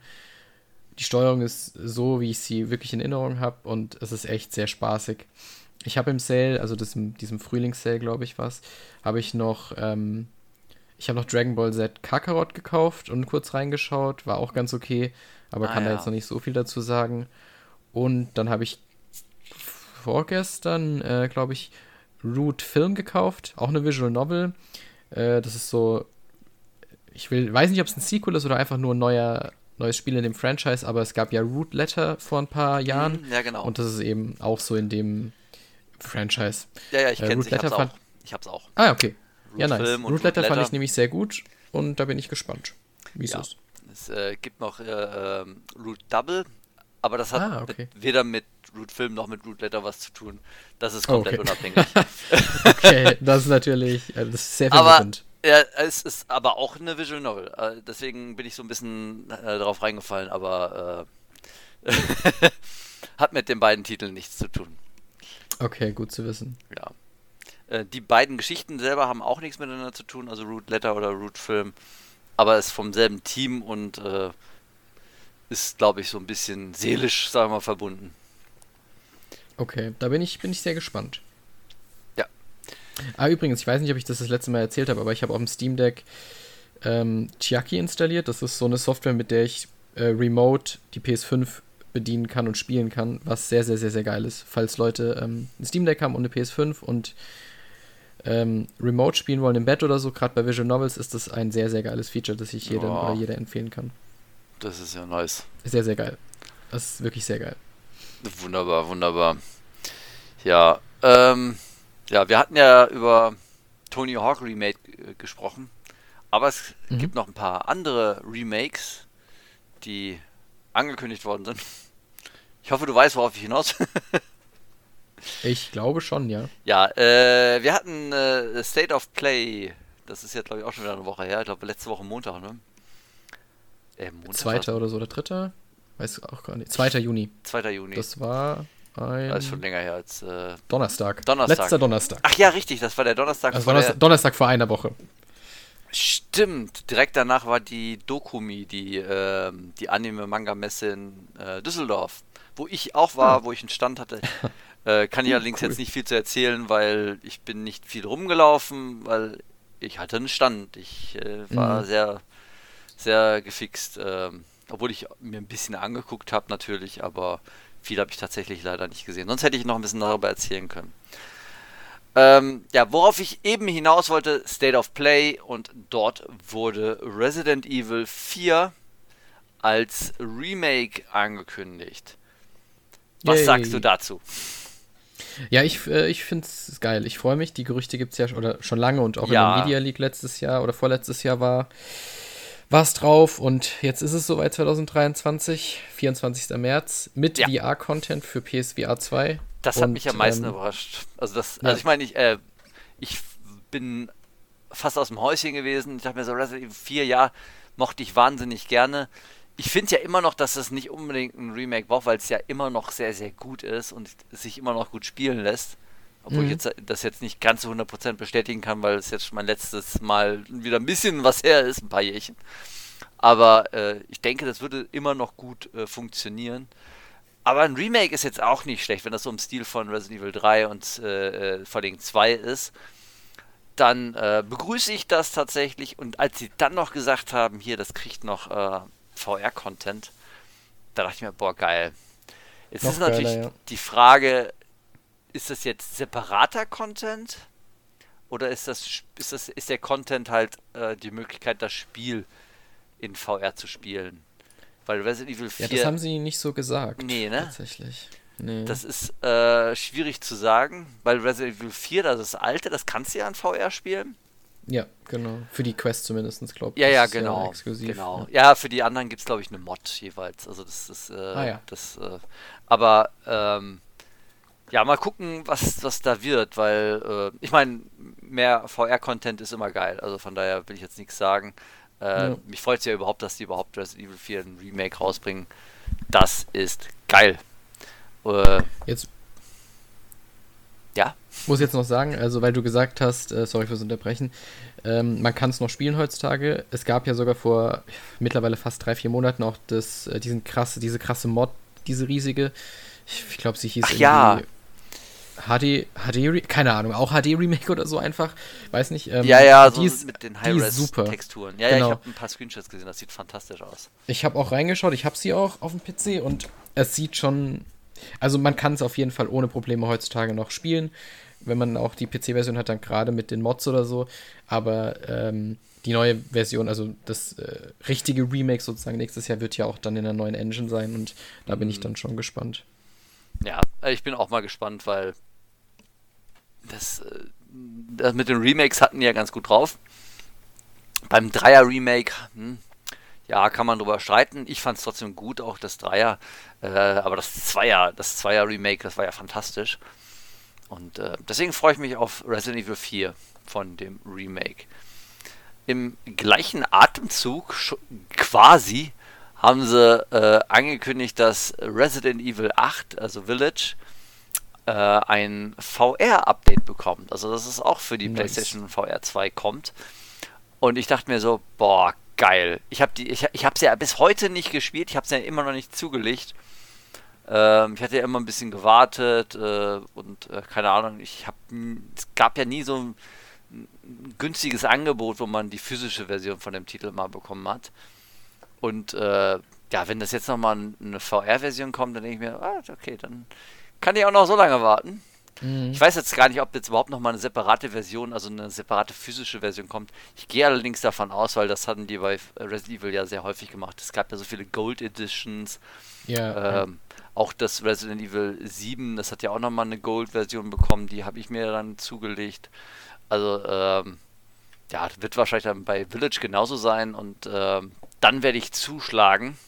Die Steuerung ist so, wie ich sie wirklich in Erinnerung habe und es ist echt sehr spaßig. Ich habe im Sale, also das, diesem Frühlingssale, glaube ich, was, habe ich noch, ähm, ich habe noch Dragon Ball Z Kakarot gekauft und kurz reingeschaut, war auch ganz okay, aber ah, kann ja. da jetzt noch nicht so viel dazu sagen. Und dann habe ich vorgestern, äh, glaube ich, Root Film gekauft, auch eine Visual Novel. Äh, das ist so, ich will, weiß nicht, ob es ein Sequel ist oder einfach nur ein neuer, neues Spiel in dem Franchise, aber es gab ja Root Letter vor ein paar Jahren. Mhm, ja, genau. Und das ist eben auch so in dem Franchise. Ja, ja, ich äh, kenne es, ich hab's fand, auch. Ich hab's auch. Ah, okay. Root ja, nice. Film Root Letter, Letter fand ich nämlich sehr gut und da bin ich gespannt, wie es ja. ist. Es äh, gibt noch äh, ähm, Root Double, aber das hat ah, okay. mit, weder mit Root Film noch mit Root Letter was zu tun. Das ist komplett okay. unabhängig. okay, das ist natürlich äh, das ist sehr verwirrend. Ja, es ist aber auch eine Visual Novel. Äh, deswegen bin ich so ein bisschen äh, darauf reingefallen, aber äh, hat mit den beiden Titeln nichts zu tun. Okay, gut zu wissen. Ja. Äh, die beiden Geschichten selber haben auch nichts miteinander zu tun, also Root Letter oder Root Film, aber es ist vom selben Team und äh, ist, glaube ich, so ein bisschen seelisch, sagen wir mal, verbunden. Okay, da bin ich, bin ich sehr gespannt. Ja. Ah, übrigens, ich weiß nicht, ob ich das das letzte Mal erzählt habe, aber ich habe auf dem Steam Deck ähm, Chiaki installiert. Das ist so eine Software, mit der ich äh, remote die PS5 bedienen kann und spielen kann, was sehr, sehr, sehr, sehr geil ist. Falls Leute ähm, ein Steam Deck haben und eine PS5 und ähm, Remote spielen wollen im Bett oder so, gerade bei Visual Novels ist das ein sehr, sehr geiles Feature, das ich jedem Oh. oder jeder empfehlen kann. Das ist ja nice. Sehr, sehr geil. Das ist wirklich sehr geil. Wunderbar, wunderbar. Ja, ähm, ja, wir hatten ja über Tony Hawk Remake äh, gesprochen, aber es Mhm. gibt noch ein paar andere Remakes, die angekündigt worden sind. Ich hoffe, du weißt, worauf ich hinaus. Ich glaube schon, ja. ja, äh, wir hatten äh, State of Play. Das ist jetzt, glaube ich, auch schon wieder eine Woche her. Ich glaube, letzte Woche Montag, ne? Äh, Montag Zweiter oder so, oder dritter? Weiß auch gar nicht. 2. Juni. 2. Juni. Das war ein Das ist schon länger her als. Äh... Donnerstag. Donnerstag. Letzter Donnerstag. Ach ja, richtig, das war der Donnerstag. Vor Donnerstag, der... Donnerstag vor einer Woche. Stimmt, direkt danach war die Dokumi, die, ähm, die Anime-Manga-Messe in äh, Düsseldorf, wo ich auch war, Ah. wo ich einen Stand hatte. Äh, kann ich Cool, allerdings cool. jetzt nicht viel zu erzählen, weil ich bin nicht viel rumgelaufen, weil ich hatte einen Stand. Ich äh, war Mhm. sehr, sehr gefixt. Ähm, obwohl ich mir ein bisschen angeguckt habe natürlich, aber viel habe ich tatsächlich leider nicht gesehen. Sonst hätte ich noch ein bisschen darüber erzählen können. Ähm, ja, worauf ich eben hinaus wollte, State of Play und dort wurde Resident Evil 4 als Remake angekündigt. Was Yay. sagst du dazu? Ja, ich, äh, ich finde es geil. Ich freue mich. Die Gerüchte gibt es ja schon, oder schon lange und auch Ja. in der Media League letztes Jahr oder vorletztes Jahr war was drauf und jetzt ist es soweit 2023, 24. März mit Ja. VR-Content für PSVR 2. Das hat Und, mich am meisten ähm, überrascht. Also das, ja. also ich meine, ich, äh, ich bin fast aus dem Häuschen gewesen. Ich dachte mir so, Resident Evil 4, ja, mochte ich wahnsinnig gerne. Ich finde ja immer noch, dass es nicht unbedingt ein Remake braucht, weil es ja immer noch sehr, sehr gut ist und sich immer noch gut spielen lässt. Obwohl Mhm. ich jetzt das jetzt nicht ganz zu 100% bestätigen kann, weil es jetzt mein letztes Mal wieder ein bisschen was her ist, ein paar Jährchen. Aber äh, ich denke, das würde immer noch gut äh, funktionieren. Aber ein Remake ist jetzt auch nicht schlecht, wenn das so im Stil von Resident Evil 3 und äh, äh, vor allem 2 ist. Dann äh, begrüße ich das tatsächlich. Und als sie dann noch gesagt haben, hier, das kriegt noch äh, VR-Content, da dachte ich mir, boah, geil. Jetzt Noch ist natürlich geiler, ja. die Frage, ist das jetzt separater Content? Oder ist das, ist das ist der Content halt äh, die Möglichkeit, das Spiel in VR zu spielen? Weil Resident Evil 4 Ja, das haben sie nicht so gesagt. Nee, ne? Tatsächlich. Nee. das ist äh, schwierig zu sagen, weil Resident Evil 4, das ist das alte, das kannst du ja in VR spielen. Ja, genau. Für die Quest zumindest, glaube ich. Ja, ja, genau. exklusiv. genau. Ja. für die anderen gibt es, glaube ich, eine Mod jeweils. Also das ist äh, Ah, ja. das, äh, aber ähm, ja, mal gucken, was, was da wird, weil äh, ich meine, mehr VR-Content ist immer geil. Also von daher will ich jetzt nichts sagen. Äh, Ja. Mich freut es ja überhaupt, dass die überhaupt Resident Evil 4 ein Remake rausbringen. Das ist geil. Äh, Jetzt ja. Muss jetzt noch sagen, also weil du gesagt hast, äh, sorry fürs Unterbrechen, ähm, man kann es noch spielen heutzutage. Es gab ja sogar vor mittlerweile fast drei, vier Monaten auch das, äh, diesen krasse, diese krasse Mod, diese riesige. Ich, ich glaube, sie hieß Ach ja. HD, HD, keine Ahnung, auch HD Remake oder so einfach, weiß nicht. Ähm, Ja, ja, so ist, mit den. High-Res-Texturen. Ja, ja, Genau. ich habe ein paar Screenshots gesehen, das sieht fantastisch aus. Ich habe auch reingeschaut, ich habe sie auch auf dem PC und es sieht schon, also man kann es auf jeden Fall ohne Probleme heutzutage noch spielen, wenn man auch die PC-Version hat, dann gerade mit den Mods oder so, aber ähm, die neue Version, also das äh, richtige Remake sozusagen nächstes Jahr wird ja auch dann in der neuen Engine sein und da bin ich Mhm. dann schon gespannt. Ja, äh, ich bin auch mal gespannt, weil das, äh, das mit den Remakes hatten die ja ganz gut drauf. Beim Dreier-Remake, hm, ja, kann man drüber streiten. Ich fand es trotzdem gut, auch das Dreier. Äh, aber das Zweier, das Zweier-Remake, das war ja fantastisch. Und äh, deswegen freue ich mich auf Resident Evil 4 von dem Remake. Im gleichen Atemzug, quasi, haben sie äh, angekündigt, dass Resident Evil 8, also Village, äh, ein VR-Update bekommt. Also dass es auch für die Nice. PlayStation VR 2 kommt. Und ich dachte mir so, boah, geil. Ich habe ich, ich ja bis heute nicht gespielt. Ich habe sie ja immer noch nicht zugelegt. Ähm, ich hatte ja immer ein bisschen gewartet äh, und äh, keine Ahnung, ich habe, es gab ja nie so ein, ein, günstiges Angebot, wo man die physische Version von dem Titel mal bekommen hat. Und äh, ja, wenn das jetzt nochmal eine VR-Version kommt, dann denke ich mir, ah, okay, dann kann ich auch noch so lange warten. Mhm. Ich weiß jetzt gar nicht, ob jetzt überhaupt nochmal eine separate Version, also eine separate physische Version kommt. Ich gehe allerdings davon aus, weil das hatten die bei Resident Evil ja sehr häufig gemacht. Es gab ja so viele Gold Editions. Ja. Ähm, auch das Resident Evil 7, das hat ja auch nochmal eine Gold-Version bekommen, die habe ich mir dann zugelegt. Also, ähm, ja, wird wahrscheinlich dann bei Village genauso sein und ähm, dann werde ich zuschlagen.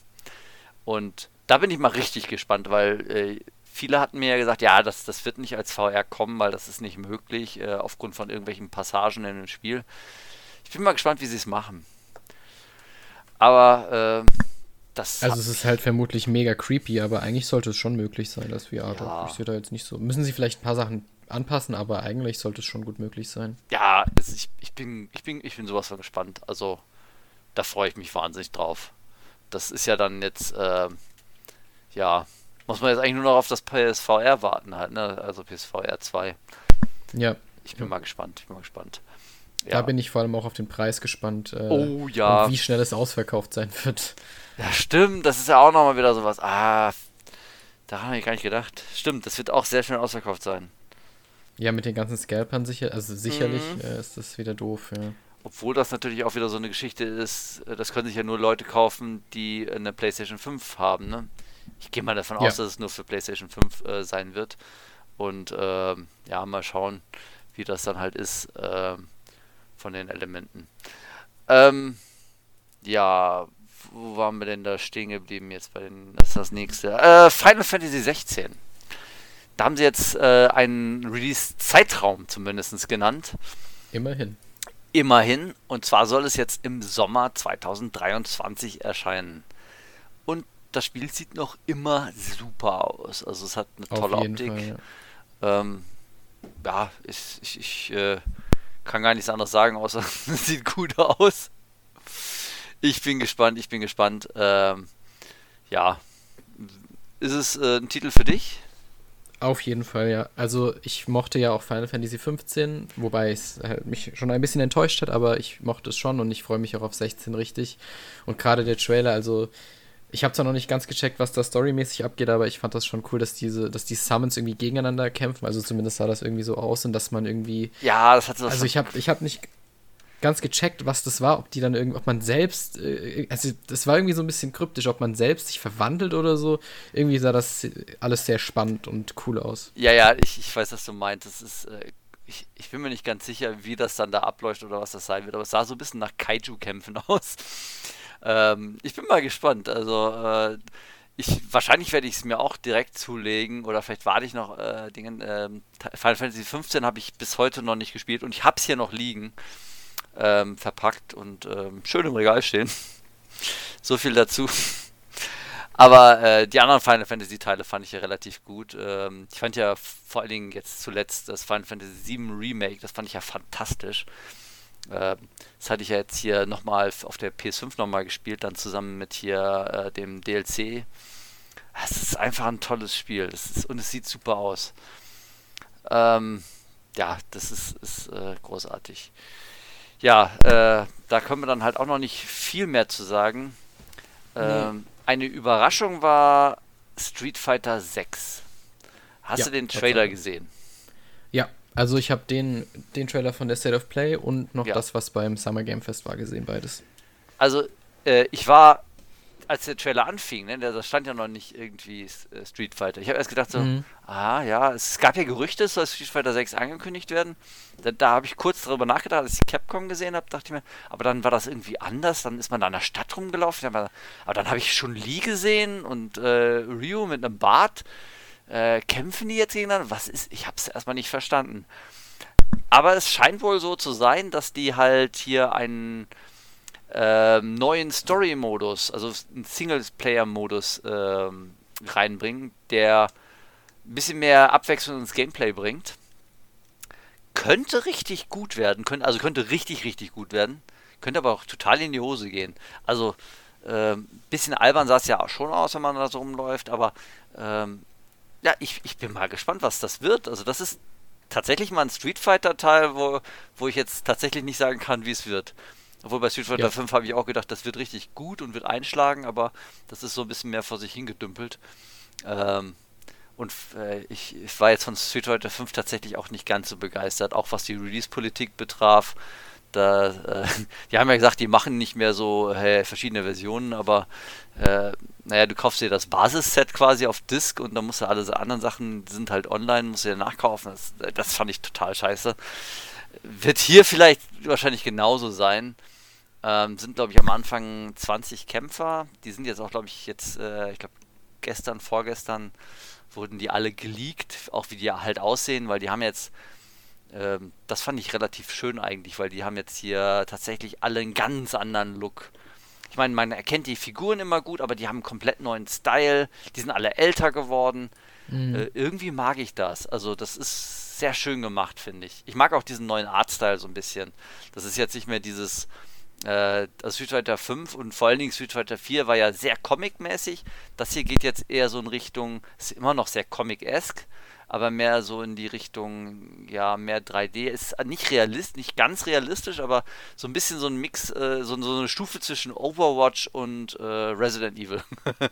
Und da bin ich mal richtig gespannt, weil äh, viele hatten mir ja gesagt, ja, das, das wird nicht als VR kommen, weil das ist nicht möglich, äh, aufgrund von irgendwelchen Passagen in dem Spiel. Ich bin mal gespannt, wie sie es machen. Aber äh, das. Also es ist halt vermutlich mega creepy, aber eigentlich sollte es schon möglich sein, dass VR ja. Ich sehe da jetzt nicht so. Müssen sie vielleicht ein paar Sachen anpassen, aber eigentlich sollte es schon gut möglich sein. Ja, ich, ich, bin, ich, bin, ich bin sowas von gespannt. Also da freue ich mich wahnsinnig drauf. Das ist ja dann jetzt, äh, ja, muss man jetzt eigentlich nur noch auf das PSVR warten halt, ne? Also PSVR 2. Ja. Ich bin ja. mal gespannt, ich bin mal gespannt. Ja. Da bin ich vor allem auch auf den Preis gespannt. Äh, oh ja. Und wie schnell es ausverkauft sein wird. Ja, stimmt. Das ist ja auch nochmal wieder sowas. Ah, da habe ich gar nicht gedacht. Stimmt, das wird auch sehr schnell ausverkauft sein. Ja, mit den ganzen Scalpern sicher, also sicherlich mhm. äh, ist das wieder doof, ja. Obwohl das natürlich auch wieder so eine Geschichte ist, äh, das können sich ja nur Leute kaufen, die eine PlayStation 5 haben, ne? Ich gehe mal davon ja. aus, dass es nur für PlayStation 5 äh, sein wird. Und äh, ja, mal schauen, wie das dann halt ist äh, von den Elementen. Ähm, ja, wo waren wir denn da stehen geblieben jetzt bei den, das ist das nächste. Äh, Final Fantasy 16. Da haben sie jetzt äh, einen Release-Zeitraum zumindest genannt. Immerhin. Immerhin. Und zwar soll es jetzt im Sommer 2023 erscheinen. Und das Spiel sieht noch immer super aus. Also es hat eine tolle Optik. Fall, ja. Ähm, ja, ich, ich, ich äh, kann gar nichts anderes sagen, außer es sieht gut aus. Ich bin gespannt, ich bin gespannt. Ähm, ja, ist es äh, ein Titel für dich? Auf jeden Fall, ja. Also ich mochte ja auch Final Fantasy 15, wobei es halt mich schon ein bisschen enttäuscht hat, aber ich mochte es schon und ich freue mich auch auf 16 richtig. Und gerade der Trailer, also ich habe zwar noch nicht ganz gecheckt, was da storymäßig abgeht, aber ich fand das schon cool, dass diese, dass die Summons irgendwie gegeneinander kämpfen. Also zumindest sah das irgendwie so aus und dass man irgendwie. Ja, das hat so. Also ich habe, ich habe nicht ganz gecheckt, was das war, ob die dann irgendwie, ob man selbst, äh, also das war irgendwie so ein bisschen kryptisch, ob man selbst sich verwandelt oder so. Irgendwie sah das alles sehr spannend und cool aus. Ja, ja, ich, ich weiß, was du meinst. Das ist, äh, ich, ich bin mir nicht ganz sicher, wie das dann da abläuft oder was das sein wird, aber es sah so ein bisschen nach Kaiju-Kämpfen aus. Ähm, ich bin mal gespannt. Also, äh, ich, wahrscheinlich werde ich es mir auch direkt zulegen oder vielleicht warte ich noch äh, Dingen. Ähm, Final Fantasy 15 habe ich bis heute noch nicht gespielt und ich habe es hier noch liegen, ähm, verpackt und ähm, schön im Regal stehen. so viel dazu. Aber äh, die anderen Final Fantasy Teile fand ich ja relativ gut. Ähm, ich fand ja vor allen Dingen jetzt zuletzt das Final Fantasy 7 Remake, das fand ich ja fantastisch. Äh, das hatte ich ja jetzt hier nochmal auf der PS5 nochmal gespielt, dann zusammen mit hier äh, dem DLC. Es ist einfach ein tolles Spiel ist, und es sieht super aus. Ähm, ja, das ist, ist äh, großartig. Ja, äh, da können wir dann halt auch noch nicht viel mehr zu sagen. Ähm, nee. Eine Überraschung war Street Fighter 6. Hast ja, du den Trailer gesehen? Ja, also ich habe den, den Trailer von der State of Play und noch ja. das, was beim Summer Game Fest war, gesehen, beides. Also äh, ich war, als der Trailer anfing, ne, da stand ja noch nicht irgendwie äh, Street Fighter. Ich habe erst gedacht so, mhm. ah ja, es gab ja Gerüchte, es soll Street Fighter 6 angekündigt werden. Da, da habe ich kurz darüber nachgedacht, als ich Capcom gesehen habe, dachte ich mir, aber dann war das irgendwie anders, dann ist man da in der Stadt rumgelaufen, aber, aber dann habe ich schon Lee gesehen und äh, Ryu mit einem Bart. Äh, kämpfen die jetzt gegeneinander? Was ist? Ich habe es erstmal nicht verstanden. Aber es scheint wohl so zu sein, dass die halt hier einen ähm, neuen Story-Modus, also einen Singles-Player-Modus ähm, reinbringen, der ein bisschen mehr Abwechslung ins Gameplay bringt. Könnte richtig gut werden, könnte, also könnte richtig, richtig gut werden. Könnte aber auch total in die Hose gehen. Also Ähm, bisschen albern sah es ja auch schon aus, wenn man da so rumläuft, aber ähm, ja, ich, ich bin mal gespannt, was das wird. Also das ist tatsächlich mal ein Street Fighter-Teil, wo, wo ich jetzt tatsächlich nicht sagen kann, wie es wird. Obwohl bei Street Fighter ja. 5 habe ich auch gedacht, das wird richtig gut und wird einschlagen, aber das ist so ein bisschen mehr vor sich hingedümpelt. Ähm, und äh, ich, ich, war jetzt von Street Fighter 5 tatsächlich auch nicht ganz so begeistert, auch was die Release-Politik betraf. Da, äh, die haben ja gesagt, die machen nicht mehr so äh, verschiedene Versionen, aber äh, naja, du kaufst dir das Basisset quasi auf Disk und dann musst du alle anderen Sachen, die sind halt online, musst du dir nachkaufen. Das, das fand ich total scheiße. Wird hier vielleicht wahrscheinlich genauso sein. Ähm, sind, glaube ich, am Anfang 20 Kämpfer. Die sind jetzt auch, glaube ich, jetzt, äh, ich glaube, gestern, vorgestern wurden die alle geleakt, auch wie die halt aussehen, weil die haben jetzt ähm, das fand ich relativ schön eigentlich, weil die haben jetzt hier tatsächlich alle einen ganz anderen Look. Ich meine, man erkennt die Figuren immer gut, aber die haben einen komplett neuen Style. Die sind alle älter geworden. Mhm. Äh, irgendwie mag ich das. Also, das ist sehr schön gemacht, finde ich. Ich mag auch diesen neuen Artstyle so ein bisschen. Das ist jetzt nicht mehr dieses. Äh, also Street Fighter 5 und vor allen Dingen Street Fighter 4 war ja sehr comic-mäßig. Das hier geht jetzt eher so in Richtung, ist immer noch sehr comic-esque, aber mehr so in die Richtung, ja, mehr 3D. Ist nicht realist, nicht ganz realistisch, aber so ein bisschen so ein Mix, äh, so, so, eine Stufe zwischen Overwatch und äh, Resident Evil.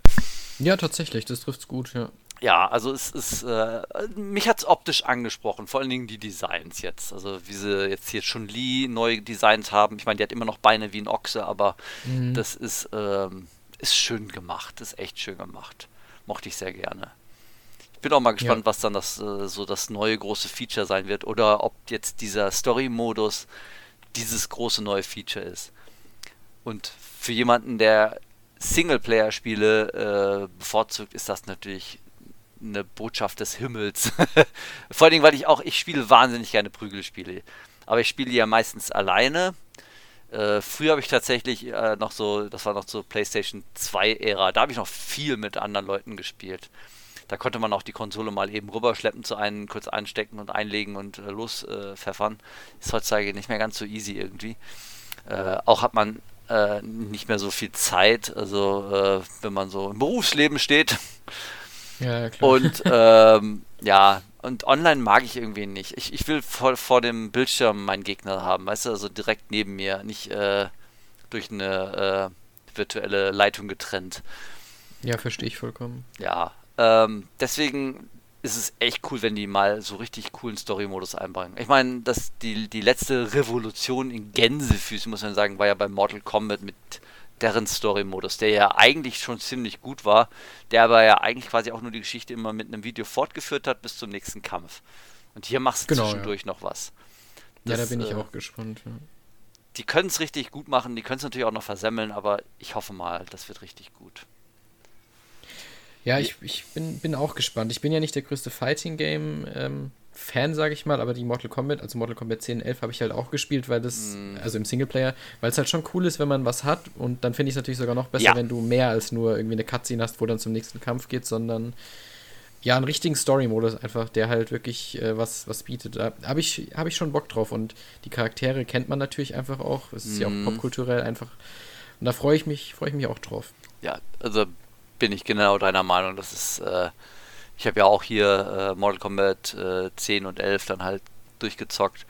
ja, tatsächlich, das trifft's gut, ja. Ja, also es ist, äh, mich hat es optisch angesprochen, vor allen Dingen die Designs jetzt. Also wie sie jetzt hier schon Lee neue Designs haben. Ich meine, die hat immer noch Beine wie ein Ochse, aber mhm. das ist, ähm, ist schön gemacht, ist echt schön gemacht. Mochte ich sehr gerne bin auch mal gespannt, ja. was dann das äh, so das neue große Feature sein wird oder ob jetzt dieser Story-Modus dieses große neue Feature ist. Und für jemanden, der Singleplayer-Spiele äh, bevorzugt, ist das natürlich eine Botschaft des Himmels. Vor allen Dingen, weil ich auch, ich spiele wahnsinnig gerne Prügelspiele. Aber ich spiele ja meistens alleine. Äh, früher habe ich tatsächlich äh, noch so, das war noch so PlayStation 2-Ära, da habe ich noch viel mit anderen Leuten gespielt. Da konnte man auch die Konsole mal eben rüberschleppen zu einem, kurz einstecken und einlegen und äh, lospfeffern. Äh, ist heutzutage nicht mehr ganz so easy irgendwie. Äh, auch hat man äh, nicht mehr so viel Zeit, also wenn man so im Berufsleben steht. Ja, klar. Und ähm, ja, und online mag ich irgendwie nicht. Ich, ich will vor, vor dem Bildschirm meinen Gegner haben, weißt du, also direkt neben mir, nicht äh, durch eine virtuelle Leitung getrennt. Ja, verstehe ich vollkommen. Ja, ähm, deswegen ist es echt cool, wenn die mal so richtig coolen Story-Modus einbringen. Ich meine, dass die, die letzte Revolution in Gänsefüßen, muss man sagen, war ja bei Mortal Kombat mit deren Story-Modus, der ja eigentlich schon ziemlich gut war, der aber ja eigentlich quasi auch nur die Geschichte immer mit einem Video fortgeführt hat bis zum nächsten Kampf. Und hier machst du genau, zwischendurch ja. noch was. Das, ja, da bin ich äh, auch gespannt. Ja. Die können es richtig gut machen, die können es natürlich auch noch versemmeln, aber ich hoffe mal, das wird richtig gut. Ja, ich, ich bin, bin auch gespannt. Ich bin ja nicht der größte Fighting Game ähm, Fan, sage ich mal, aber die Mortal Kombat, also Mortal Kombat 10, 11 habe ich halt auch gespielt, weil das, mm. also im Singleplayer, weil es halt schon cool ist, wenn man was hat und dann finde ich es natürlich sogar noch besser, ja. wenn du mehr als nur irgendwie eine Cutscene hast, wo dann zum nächsten Kampf geht, sondern ja, einen richtigen Story-Modus einfach, der halt wirklich äh, was, was bietet. Da habe ich, hab ich schon Bock drauf und die Charaktere kennt man natürlich einfach auch. Es ist mm. ja auch mm. popkulturell einfach. Und da freue ich mich, freue ich mich auch drauf. Ja, also bin ich genau deiner Meinung. Das ist, äh, ich habe ja auch hier äh, Mortal Kombat äh, 10 und 11 dann halt durchgezockt.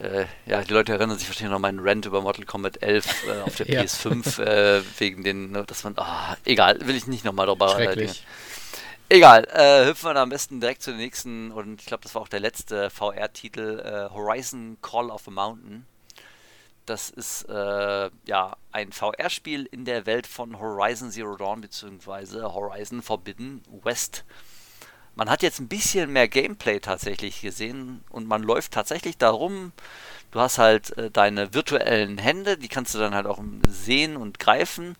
Äh, ja, die Leute erinnern sich wahrscheinlich noch meinen Rant über Mortal Kombat 11 äh, auf der ja. PS5 äh, wegen den, ne, dass man, oh, egal, will ich nicht nochmal drüber reden. Egal, äh, hüpfen wir da am besten direkt zu den nächsten und ich glaube, das war auch der letzte VR-Titel, äh, Horizon Call of a Mountain. Das ist äh, ja ein VR-Spiel in der Welt von Horizon Zero Dawn bzw. Horizon Forbidden West. Man hat jetzt ein bisschen mehr Gameplay tatsächlich gesehen und man läuft tatsächlich darum. Du hast halt äh, deine virtuellen Hände, die kannst du dann halt auch sehen und greifen.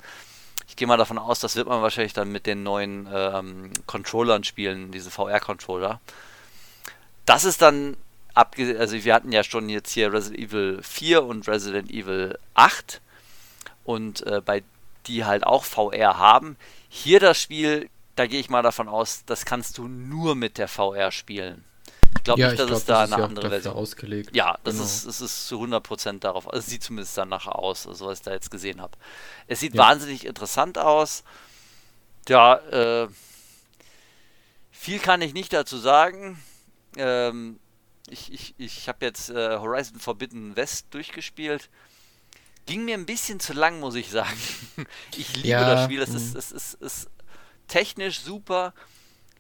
Ich gehe mal davon aus, das wird man wahrscheinlich dann mit den neuen ähm, Controllern spielen, diese VR-Controller. Das ist dann also wir hatten ja schon jetzt hier Resident Evil 4 und Resident Evil 8 und äh, bei die halt auch VR haben. Hier das Spiel, da gehe ich mal davon aus, das kannst du nur mit der VR spielen. Ich glaube ja, nicht, dass glaub, es da das eine ist andere ja auch Version ausgelegt. Ja, das Genau. ist, es ist zu 100% darauf. Also es sieht zumindest danach aus, also was ich da jetzt gesehen habe. Es sieht Ja. wahnsinnig interessant aus. Ja, äh, viel kann ich nicht dazu sagen. Ähm, ich ich, ich habe jetzt äh, Horizon Forbidden West durchgespielt. Ging mir ein bisschen zu lang, muss ich sagen. Ich liebe das Spiel. Es ist, mhm. es ist, es ist technisch super.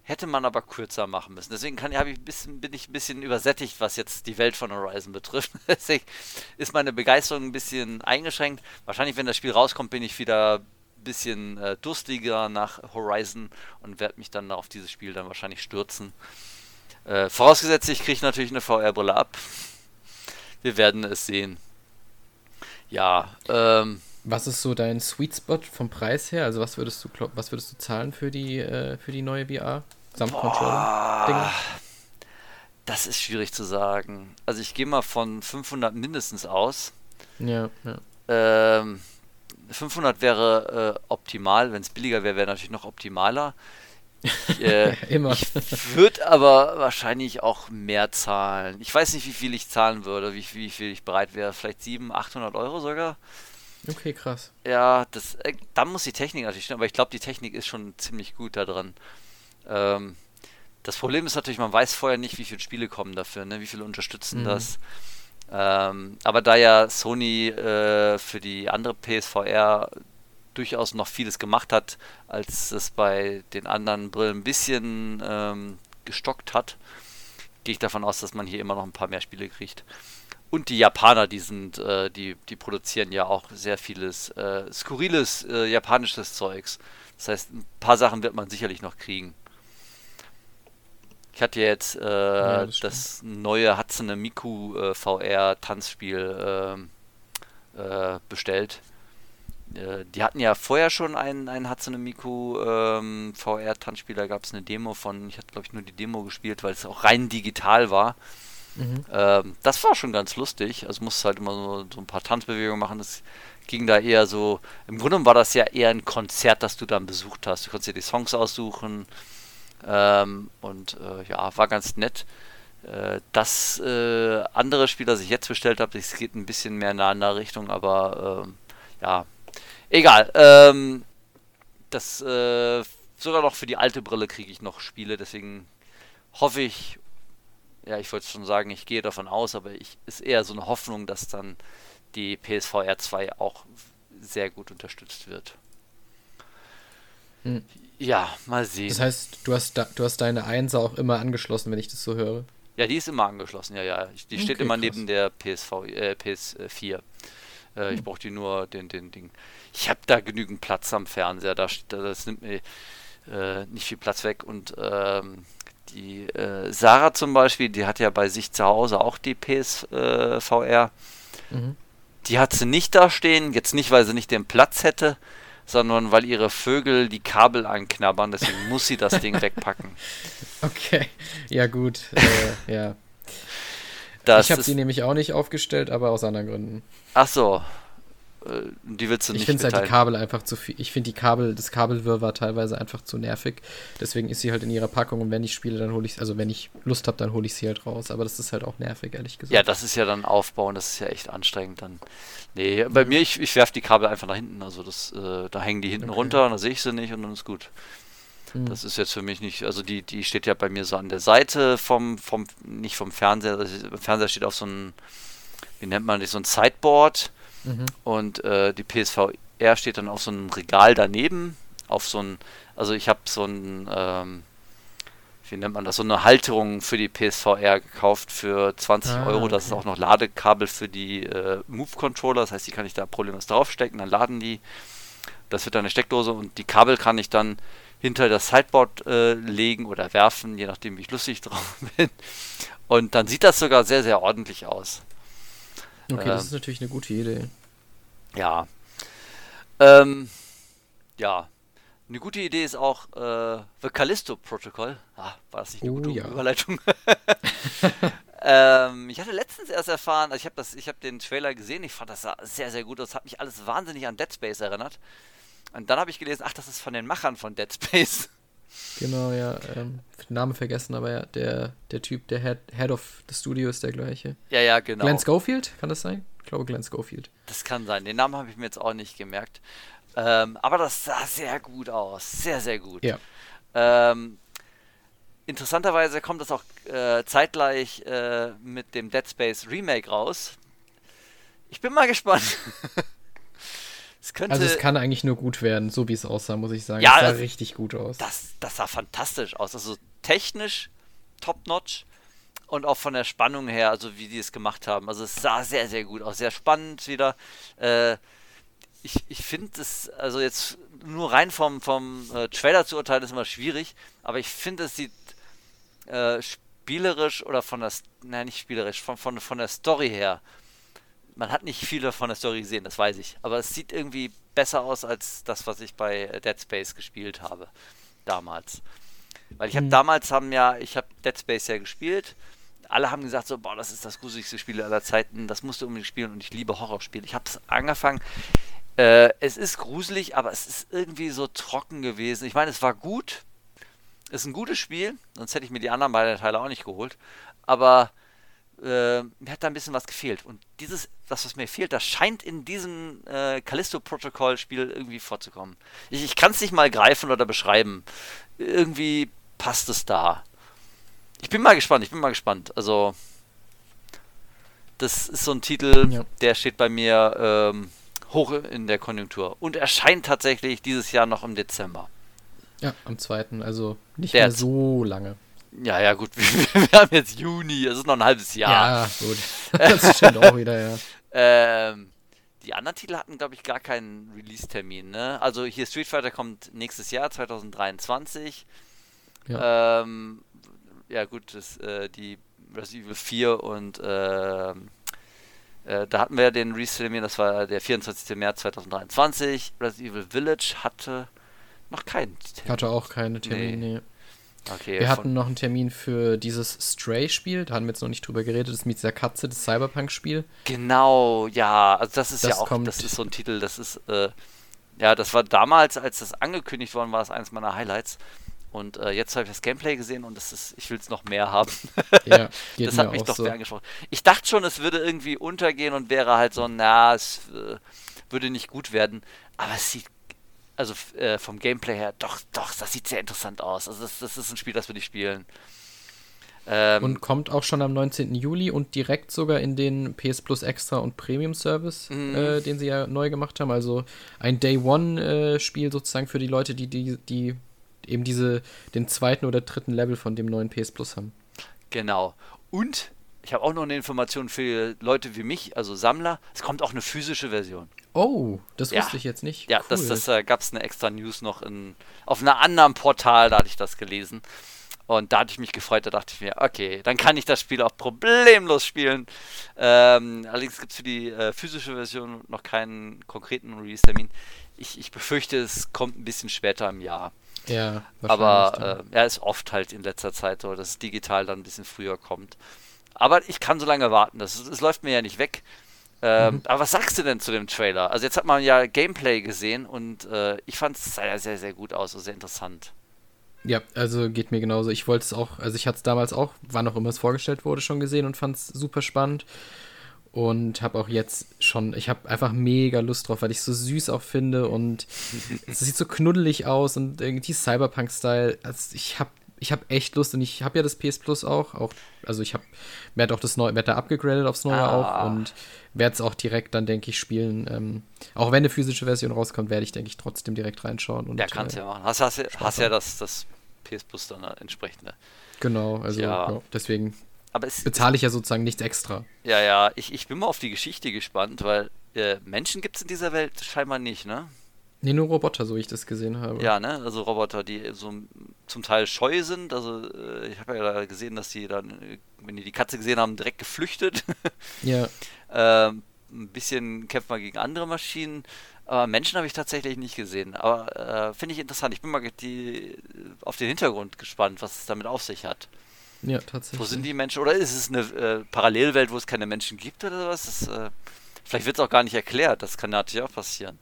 Hätte man aber kürzer machen müssen. Deswegen kann, ich bisschen, bin ich ein bisschen übersättigt, was jetzt die Welt von Horizon betrifft. Deswegen ist meine Begeisterung ein bisschen eingeschränkt. Wahrscheinlich, wenn das Spiel rauskommt, bin ich wieder ein bisschen äh, durstiger nach Horizon und werde mich dann auf dieses Spiel dann wahrscheinlich stürzen. Äh, vorausgesetzt, ich kriege natürlich eine VR-Brille ab. Wir werden es sehen. Ja, ähm, Was ist so dein Sweet Spot vom Preis her? Also was würdest du was würdest du zahlen für die äh, für die neue VR samt Controller? Ding? Das ist schwierig zu sagen. Also ich gehe mal von 500 mindestens aus. Ja, ja. Ähm, 500 wäre äh, optimal. Wenn es billiger wäre, wäre natürlich noch optimaler. Ich, äh, Immer. ich würde aber wahrscheinlich auch mehr zahlen. Ich weiß nicht, wie viel ich zahlen würde, wie, wie viel ich bereit wäre. Vielleicht 700, 800 Euro sogar. Okay, krass. Ja, das, äh, dann muss die Technik natürlich stimmen, aber ich glaube, die Technik ist schon ziemlich gut da drin. Ähm, das Problem ist natürlich, man weiß vorher nicht, wie viele Spiele kommen dafür, ne? wie viele unterstützen Mhm. das. Ähm, aber da ja Sony äh, für die andere PSVR durchaus noch vieles gemacht hat, als es bei den anderen Brillen ein bisschen ähm, gestockt hat, gehe ich davon aus, dass man hier immer noch ein paar mehr Spiele kriegt. Und die Japaner, die sind, äh, die, die produzieren ja auch sehr vieles äh, skurriles äh, japanisches Zeugs. Das heißt, ein paar Sachen wird man sicherlich noch kriegen. Ich hatte jetzt äh, das das, stimmt. neue Hatsune Miku äh, VR Tanzspiel ähm, äh, bestellt. Die hatten ja vorher schon einen, einen Hatsune Miku ähm, VR Tanzspiel. Da gab es eine Demo von. Ich hatte glaube ich nur die Demo gespielt, weil es auch rein digital war. Mhm. Ähm, das war schon ganz lustig. Also musst halt immer so, so ein paar Tanzbewegungen machen. Das ging da eher so. Im Grunde war das ja eher ein Konzert, das du dann besucht hast. Du konntest dir die Songs aussuchen. Ähm, und äh, ja, war ganz nett. Äh, das äh, andere Spiel, das ich jetzt bestellt habe, das geht ein bisschen mehr in eine andere Richtung, aber ähm, ja, egal. Ähm, das äh, sogar noch für die alte Brille kriege ich noch Spiele, deswegen hoffe ich, ja, ich wollte schon sagen, ich gehe davon aus, aber ich ist eher so eine Hoffnung, dass dann die PSVR 2 auch sehr gut unterstützt wird. Hm. Ja, mal sehen. Das heißt, du hast da, du hast deine Einser auch immer angeschlossen, wenn ich das so höre. ja, die ist immer angeschlossen, ja, ja. Die steht Okay, immer krass. neben der PSV, äh, PS4. Äh, ich Hm. brauche die nur den, den Ding. Ich habe da genügend Platz am Fernseher. Da, das nimmt mir äh, nicht viel Platz weg. Und ähm, die äh, Sarah zum Beispiel, die hat ja bei sich zu Hause auch die PSVR. Mhm. Die hat sie nicht da stehen, jetzt nicht, weil sie nicht den Platz hätte, sondern weil ihre Vögel die Kabel anknabbern, deswegen muss sie das Ding wegpacken. Okay. Ja, gut. Äh, ja. Das ich habe sie nämlich auch nicht aufgestellt, aber aus anderen Gründen. ach so, äh, die willst du Ich nicht finde halt die. Kabel einfach zu viel. Ich finde die Kabel, das Kabelwirrwarr teilweise einfach zu nervig. Deswegen ist sie halt in ihrer Packung und wenn ich spiele, dann hole ich also wenn ich Lust habe, dann hole ich sie halt raus. Aber das ist halt auch nervig, ehrlich gesagt. Ja, das ist ja dann aufbauen, das ist ja echt anstrengend dann. Nee, bei mir, ich, ich werfe die Kabel einfach nach hinten, also das, äh, da hängen die hinten Okay. runter und dann sehe ich sie nicht und dann ist gut. Hm. Das ist jetzt für mich nicht, also die, die steht ja bei mir so an der Seite vom, vom, nicht vom Fernseher, also Fernseher steht auf so ein, wie nennt man das, so ein Sideboard Mhm. und äh, die PSVR steht dann auf so einem Regal daneben, auf so ein, also ich habe so ein, ähm, wie nennt man das, so eine Halterung für die PSVR gekauft für 20 Ah, Euro. Das ist auch noch Ladekabel für die äh, Move-Controller, das heißt, die kann ich da problemlos draufstecken, dann laden die. Das wird dann eine Steckdose und die Kabel kann ich dann hinter das Sideboard äh, legen oder werfen, je nachdem, wie ich lustig drauf bin. Und dann sieht das sogar sehr, sehr ordentlich aus. Okay, das ähm, ist natürlich eine gute Idee. Ja. Ähm, ja. Eine gute Idee ist auch äh, The Callisto Protocol. Ah, war das nicht eine Oh, gute ja. Überleitung? ähm, ich hatte letztens erst erfahren, also ich habe das, ich habe den Trailer gesehen, ich fand das sehr, sehr gut aus, hat mich alles wahnsinnig an Dead Space erinnert. Und dann habe ich gelesen, ach, das ist von den Machern von Dead Space. Genau, ja. Ähm, Name vergessen, aber ja, der, der Typ, der Head, Head of the Studio ist der gleiche. Ja, ja, genau. Glenn Schofield, kann das sein? Ich glaube, Glenn Schofield. Das kann sein. Den Namen habe ich mir jetzt auch nicht gemerkt. Ähm, aber das sah sehr gut aus. Sehr, sehr gut. Ja. Ähm, interessanterweise kommt das auch äh, zeitgleich äh, mit dem Dead Space Remake raus. Ich bin mal gespannt. Es könnte, also es kann eigentlich nur gut werden, so wie es aussah, muss ich sagen. Ja, es sah also, richtig gut aus. Das, das sah fantastisch aus. Also technisch top-notch und auch von der Spannung her, also wie die es gemacht haben. Also es sah sehr, sehr gut aus. Sehr spannend wieder. Äh, ich, ich finde es, also jetzt nur rein vom, vom äh, Trailer zu urteilen, ist immer schwierig, aber ich finde, es sieht äh, spielerisch oder von der, nein, nicht spielerisch, von, von, von der Story her. Man hat nicht viele von der Story gesehen, das weiß ich, aber es sieht irgendwie besser aus als das, was ich bei Dead Space gespielt habe damals. Weil ich habe mhm. damals haben ja, ich habe Dead Space ja gespielt. Alle haben gesagt so, boah, das ist das gruseligste Spiel aller Zeiten, das musst du unbedingt spielen und ich liebe Horrorspiele. Ich habe es angefangen. Äh, es ist gruselig, aber es ist irgendwie so trocken gewesen. Ich meine, es war gut. Es ist ein gutes Spiel, sonst hätte ich mir die anderen beiden Teile auch nicht geholt. Aber äh, mir hat da ein bisschen was gefehlt. Und dieses, das, was mir fehlt, das scheint in diesem äh, Callisto-Protokoll-Spiel irgendwie vorzukommen. Ich, ich kann es nicht mal greifen oder beschreiben. Irgendwie passt es da. Ich bin mal gespannt, ich bin mal gespannt. Also, das ist so ein Titel, ja. der steht bei mir ähm, hoch in der Konjunktur und erscheint tatsächlich dieses Jahr noch im Dezember. Ja, am 2., also nicht der mehr so lange. Ja, ja, gut, wir, haben jetzt Juni, es ist noch ein halbes Jahr. Ja, gut. Das stimmt auch wieder, ja. Ähm, die anderen Titel hatten, glaube ich, gar keinen Release-Termin, ne? Also hier Street Fighter kommt nächstes Jahr, 2023. Ja, ähm, ja gut, das, äh, die Resident Evil 4 und äh, äh, da hatten wir ja den Release-Termin, das war der 24. März 2023. Resident Evil Village hatte noch keinen Termin. Hatte auch keine Termin, nee. Okay, wir hatten noch einen Termin für dieses Stray-Spiel, da haben wir jetzt noch nicht drüber geredet, das ist mit dieser Katze, das Cyberpunk-Spiel. Genau, ja, also das ist das ja auch, das ist so ein Titel, das ist, äh, ja, das war damals, als das angekündigt worden war, das eines meiner Highlights. Und äh, jetzt habe ich das Gameplay gesehen und das ist, ich will es noch mehr haben. Ja, das hat mich doch so. sehr angesprochen. Ich dachte schon, es würde irgendwie untergehen und wäre halt so, na, es äh, würde nicht gut werden. Aber es sieht, also äh, vom Gameplay her, doch, doch, das sieht sehr interessant aus. Also das, das ist ein Spiel, das würde ich spielen. Ähm, und kommt auch schon am 19. Juli und direkt sogar in den PS Plus Extra und Premium Service, mhm. äh, den sie ja neu gemacht haben. Also ein Day One-Spiel äh, sozusagen für die Leute, die, die, die eben diese, den zweiten oder dritten Level von dem neuen PS Plus haben. Genau. Und ich habe auch noch eine Information für Leute wie mich, also Sammler. Es kommt auch eine physische Version. Oh, das ja. wusste ich jetzt nicht. Ja, cool. das, das äh, gab es eine extra News noch in, auf einem anderen Portal, da hatte ich das gelesen. Und da hatte ich mich gefreut, da dachte ich mir, okay, dann kann ich das Spiel auch problemlos spielen. Ähm, allerdings gibt es für die äh, physische Version noch keinen konkreten Release-Termin. Ich, ich befürchte, es kommt ein bisschen später im Jahr. Ja, aber äh, ja, ist oft halt in letzter Zeit so, dass es digital dann ein bisschen früher kommt. Aber ich kann so lange warten, es läuft mir ja nicht weg. Ähm, mhm. Aber was sagst du denn zu dem Trailer? Also jetzt hat man ja Gameplay gesehen und äh, ich fand es sehr, sehr, sehr gut aus, also sehr interessant. Ja, also geht mir genauso. Ich wollte es auch, also ich hatte es damals auch, wann auch immer es vorgestellt wurde, schon gesehen und fand es super spannend und habe auch jetzt schon, ich habe einfach mega Lust drauf, weil ich es so süß auch finde und es sieht so knuddelig aus und irgendwie Cyberpunk-Style. Also ich habe ich habe echt Lust und ich habe ja das PS Plus auch, auch also ich habe werde auch das neue, werde da abgegradet aufs neue ah. auch und werde es auch direkt dann denke ich spielen. Ähm, auch wenn eine physische Version rauskommt, werde ich denke ich trotzdem direkt reinschauen. Und, ja, kannst äh, ja machen. Hast, hast, hast ja das, das PS Plus dann entsprechende. Genau, also ja. Ja, deswegen aber es bezahle ich ja sozusagen nichts extra. Ja, ja, ich, ich bin mal auf die Geschichte gespannt, weil äh, Menschen gibt es in dieser Welt scheinbar nicht, ne? Nee, nur Roboter, so wie ich das gesehen habe. Ja, ne? Also Roboter, die so zum Teil scheu sind. Also äh, ich habe ja gesehen, dass die dann, äh, wenn die die Katze gesehen haben, direkt geflüchtet. Ja. ähm, ein bisschen kämpft man gegen andere Maschinen. Aber Menschen habe ich tatsächlich nicht gesehen. Aber äh, finde ich interessant. Ich bin mal die, auf den Hintergrund gespannt, was es damit auf sich hat. Ja, tatsächlich. Wo sind die Menschen? Oder ist es eine äh, Parallelwelt, wo es keine Menschen gibt oder was? Das, äh, vielleicht wird es auch gar nicht erklärt. Das kann natürlich auch passieren.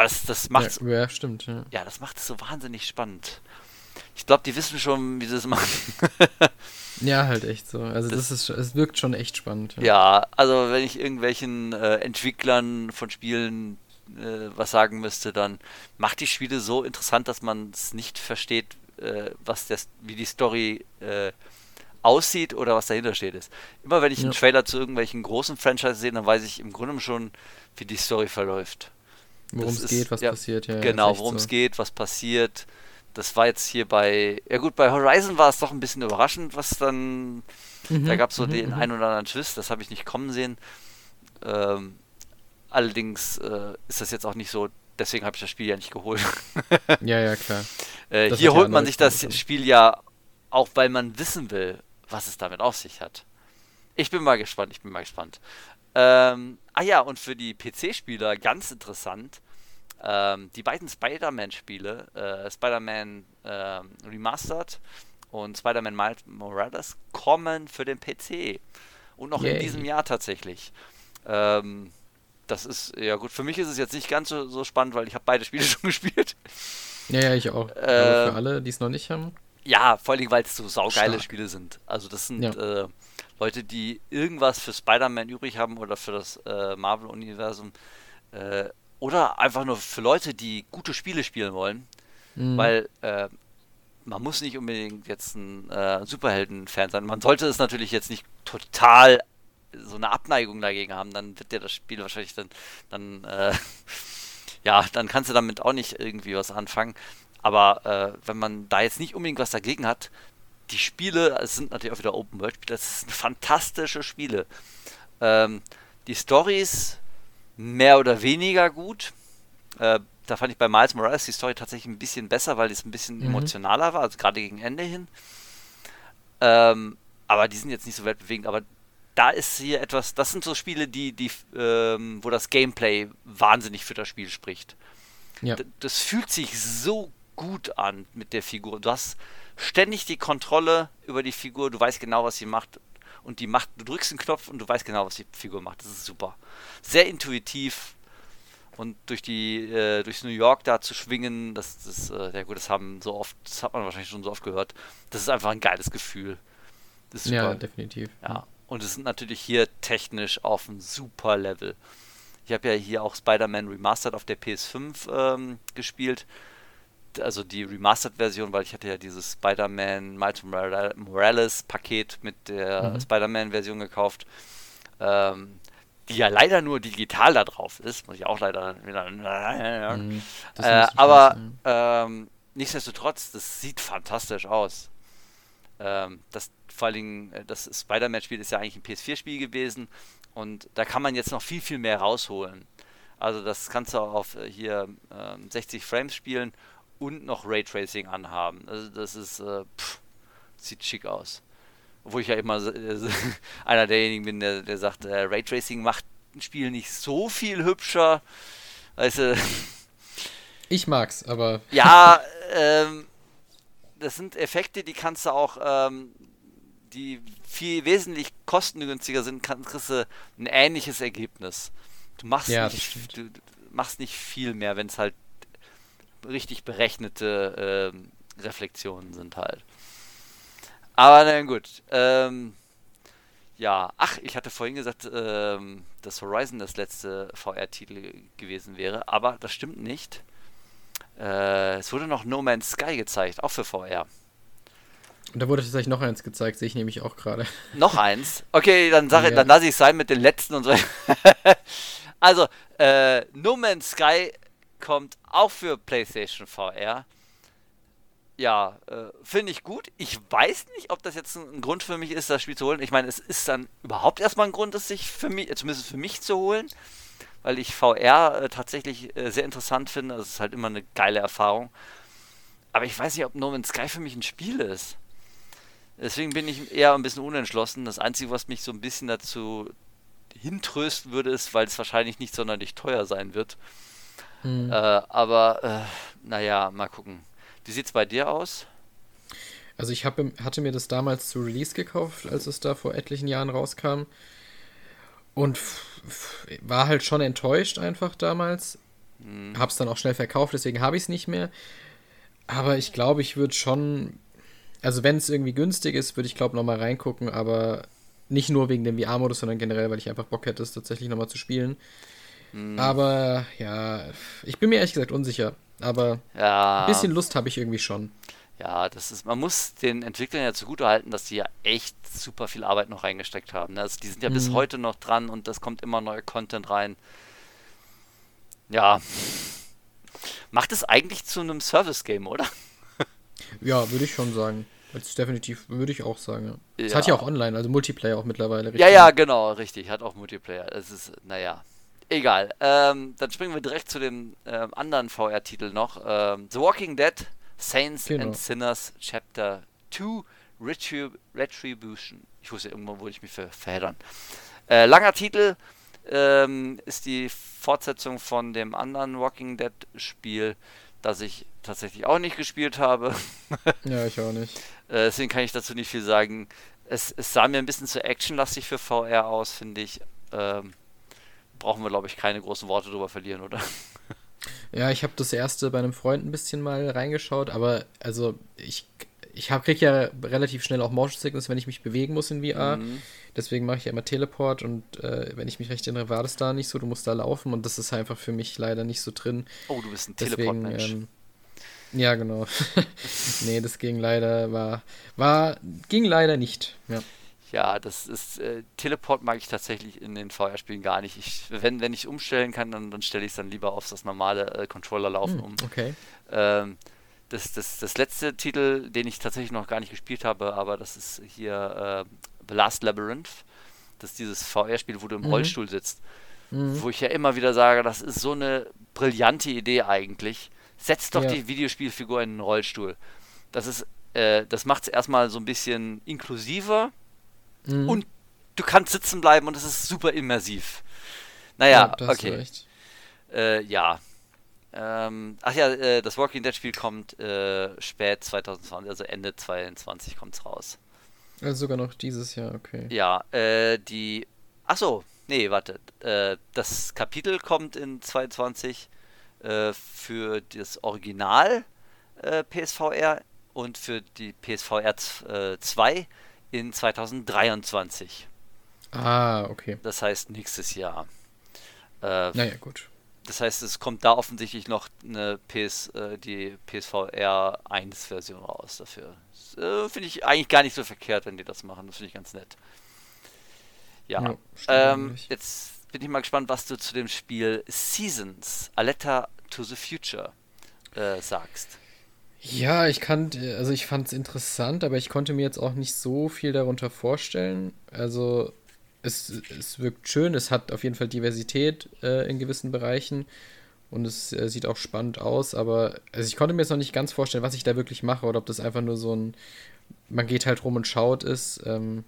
Aber das, das macht ja, ja, stimmt. Ja. ja, das macht es so wahnsinnig spannend. ich glaube, die wissen schon, wie sie es machen. ja, halt echt so. Also das, das, ist, es wirkt schon echt spannend. Ja, ja also wenn ich irgendwelchen äh, Entwicklern von Spielen äh, was sagen müsste, dann macht die Spiele so interessant, dass man es nicht versteht, äh, was das, wie die Story äh, aussieht oder was dahinter steht ist. Immer wenn ich ja. einen Trailer zu irgendwelchen großen Franchises sehe, dann weiß ich im Grunde schon, wie die Story verläuft. Worum es geht, was ja, passiert, ja. Genau, worum es so. geht, was passiert. Das war jetzt hier bei, ja gut, bei Horizon war es doch ein bisschen überraschend, was dann, mhm, da gab es so mhm, den mhm. einen oder anderen Twist, das habe ich nicht kommen sehen. Ähm, allerdings äh, ist das jetzt auch nicht so, deswegen habe ich das Spiel ja nicht geholt. ja, ja, klar. Äh, hier holt man sich das Spiel ja auch, weil man wissen will, was es damit auf sich hat. Ich bin mal gespannt, ich bin mal gespannt. Ähm, ah ja, und für die PC-Spieler ganz interessant, ähm, die beiden Spider-Man-Spiele, äh, Spider-Man äh, Remastered und Spider-Man Miles Morales, kommen für den PC. Und noch Yay. in diesem Jahr tatsächlich. Ähm, das ist, ja gut, für mich ist es jetzt nicht ganz so, so spannend, weil ich habe beide Spiele schon gespielt. Ja, ja, ich auch. Äh, für ähm, alle, die es noch nicht haben. Ja, vor allem, weil es so saugeile Stark. Spiele sind. Also das sind ja. Leute, die irgendwas für Spider-Man übrig haben oder für das äh, Marvel-Universum äh, oder einfach nur für Leute, die gute Spiele spielen wollen. Mhm. Weil äh, man muss nicht unbedingt jetzt ein äh, Superhelden-Fan sein. Man sollte es natürlich jetzt nicht total so eine Abneigung dagegen haben, dann wird dir das Spiel wahrscheinlich dann, dann äh, ja, dann kannst du damit auch nicht irgendwie was anfangen. Aber äh, wenn man da jetzt nicht unbedingt was dagegen hat, die Spiele, es sind natürlich auch wieder Open World Spiele, das sind fantastische Spiele. Ähm, die Stories mehr oder weniger gut. Äh, da fand ich bei Miles Morales die Story tatsächlich ein bisschen besser, weil es ein bisschen mhm. emotionaler war, also gerade gegen Ende hin. Ähm, aber die sind jetzt nicht so weltbewegend. Aber da ist hier etwas, das sind so Spiele, die, die, ähm, wo das Gameplay wahnsinnig für das Spiel spricht. Ja. Das fühlt sich so gut an mit der Figur. Du hast ständig die Kontrolle über die Figur, du weißt genau, was sie macht. Und die macht, du drückst den Knopf und du weißt genau, was die Figur macht. Das ist super. Sehr intuitiv. Und durch die, äh, durchs New York da zu schwingen, das, das, äh, ja gut, das haben so oft, das hat man wahrscheinlich schon so oft gehört. Das ist einfach ein geiles Gefühl. Ja, definitiv. Ja. Und es sind natürlich hier technisch auf einem super Level. Ich habe ja hier auch Spider-Man Remastered auf der PS5 ähm, gespielt also die Remastered-Version, weil ich hatte ja dieses Spider-Man Miles Morales-Paket mit der mhm. Spider-Man-Version gekauft, ähm, die ja leider nur digital da drauf ist, muss ich auch leider wieder. Mhm, äh, aber ähm, nichtsdestotrotz, das sieht fantastisch aus. Ähm, das vor allen Dingen, äh, das Spider-Man-Spiel ist ja eigentlich ein PS4-Spiel gewesen und da kann man jetzt noch viel, viel mehr rausholen. Also das kannst du auf äh, hier äh, 60 Frames spielen und noch Raytracing anhaben. Also das ist, äh, pff, sieht schick aus. Obwohl ich ja immer äh, einer derjenigen bin, der, der sagt, äh, Raytracing macht ein Spiel nicht so viel hübscher. Weißt du, ich mag's, aber. Ja, ähm, das sind Effekte, die kannst du auch, ähm, die viel wesentlich kostengünstiger sind, kann, kriegst du ein ähnliches Ergebnis. Du machst, ja, nicht, du, du machst nicht viel mehr, wenn es halt richtig berechnete äh, Reflexionen sind halt. Aber na gut. Ähm, ja, ach, ich hatte vorhin gesagt, ähm, dass Horizon das letzte VR-Titel gewesen wäre, aber das stimmt nicht. Äh, es wurde noch No Man's Sky gezeigt, auch für VR. Und da wurde tatsächlich noch eins gezeigt, sehe ich nämlich auch gerade. Noch eins? Okay, dann, sag, ja. dann lasse ich es sein mit den letzten und so. also, äh, No Man's Sky kommt auch für PlayStation VR. Ja, äh, finde ich gut. Ich weiß nicht, ob das jetzt ein, ein, Grund für mich ist, das Spiel zu holen. Ich meine, es ist dann überhaupt erstmal ein Grund, es sich für mich, zumindest für mich zu holen, weil ich VR äh, tatsächlich äh, sehr interessant finde. Das ist halt immer eine geile Erfahrung. Aber ich weiß nicht, ob No Man's Sky für mich ein Spiel ist. Deswegen bin ich eher ein bisschen unentschlossen. Das Einzige, was mich so ein bisschen dazu hintrösten würde, ist, weil es wahrscheinlich nicht sonderlich teuer sein wird. Mhm. Äh, aber äh, naja, mal gucken. Wie sieht es bei dir aus? Also ich hab, hatte mir das damals zu Release gekauft, als es da vor etlichen Jahren rauskam. Und war halt schon enttäuscht einfach damals. Mhm. Hab's dann auch schnell verkauft, deswegen habe ich es nicht mehr. Aber ich glaube, ich würde schon, also wenn es irgendwie günstig ist, würde ich glaube nochmal reingucken, aber nicht nur wegen dem VR-Modus, sondern generell, weil ich einfach Bock hätte, es tatsächlich nochmal zu spielen. Hm. Aber ja, ich bin mir ehrlich gesagt unsicher. Aber ja. ein bisschen Lust habe ich irgendwie schon. Ja, das ist, man muss den Entwicklern ja zugutehalten, dass die ja echt super viel Arbeit noch reingesteckt haben. Ne? Also die sind ja mhm. bis heute noch dran und das kommt immer neuer Content rein. Ja. Macht es eigentlich zu einem Service-Game, oder? ja, würde ich schon sagen. Das definitiv, würde ich auch sagen. Ja. Es hat ja auch online, also Multiplayer auch mittlerweile. Richtig. Ja, ja, genau, richtig. Hat auch Multiplayer. Es ist, naja. Egal. Ähm, dann springen wir direkt zu dem ähm, anderen VR-Titel noch. Ähm, The Walking Dead Saints genau. and Sinners Chapter 2 Retrib Retribution. Ich wusste irgendwo, wo ich mich ver verheddern. Äh, langer Titel ähm, ist die Fortsetzung von dem anderen Walking Dead Spiel, das ich tatsächlich auch nicht gespielt habe. ja, ich auch nicht. Äh, deswegen kann ich dazu nicht viel sagen. Es, es sah mir ein bisschen zu actionlastig für VR aus, finde ich. Ähm, brauchen wir, glaube ich, keine großen Worte drüber verlieren, oder? Ja, ich habe das erste bei einem Freund ein bisschen mal reingeschaut, aber also ich, ich hab, krieg ja relativ schnell auch Motion Sickness, wenn ich mich bewegen muss in VR. Mhm. Deswegen mache ich ja immer Teleport und äh, wenn ich mich recht erinnere, war das da nicht so. Du musst da laufen und das ist einfach für mich leider nicht so drin. Oh, du bist ein Teleport-Mensch. Ähm, ja, genau. nee, das ging leider, war, war, ging leider nicht. Ja. Ja, das ist, äh, Teleport mag ich tatsächlich in den VR-Spielen gar nicht. Ich, wenn, wenn ich umstellen kann, dann, dann stelle ich es dann lieber auf das normale äh, Controller-Laufen hm, um. Okay. Ähm, das, das, das letzte Titel, den ich tatsächlich noch gar nicht gespielt habe, aber das ist hier äh, The Last Labyrinth. Das ist dieses VR-Spiel, wo du im mhm. Rollstuhl sitzt. Mhm. Wo ich ja immer wieder sage, das ist so eine brillante Idee eigentlich. Setz doch ja. die Videospielfigur in einen Rollstuhl. Das ist, äh, das macht es erstmal so ein bisschen inklusiver Mhm. Und du kannst sitzen bleiben und es ist super immersiv. Naja, ja, okay. Äh, ja. Ähm, ach ja, äh, das Walking Dead Spiel kommt äh, spät 2020, also Ende 2022 kommt es raus. Also sogar noch dieses Jahr, okay. Ja, äh, die. Achso, nee, warte. Äh, das Kapitel kommt in 2022 äh, für das Original PSVR und für die PSVR 2 in 2023. Ah, okay. Das heißt nächstes Jahr. Äh, naja, gut. Das heißt, es kommt da offensichtlich noch eine PS, äh, die PSVR 1 Version raus dafür. Äh, finde ich eigentlich gar nicht so verkehrt, wenn die das machen. Das finde ich ganz nett. Ja. ja ähm, jetzt bin ich mal gespannt, was du zu dem Spiel Seasons, A Letter to the Future äh, sagst. Ja, ich kann, also ich fand es interessant, aber ich konnte mir jetzt auch nicht so viel darunter vorstellen. Also es, es wirkt schön, es hat auf jeden Fall Diversität äh, in gewissen Bereichen und es äh, sieht auch spannend aus, aber also ich konnte mir jetzt noch nicht ganz vorstellen, was ich da wirklich mache oder ob das einfach nur so ein, man geht halt rum und schaut ist. Ähm,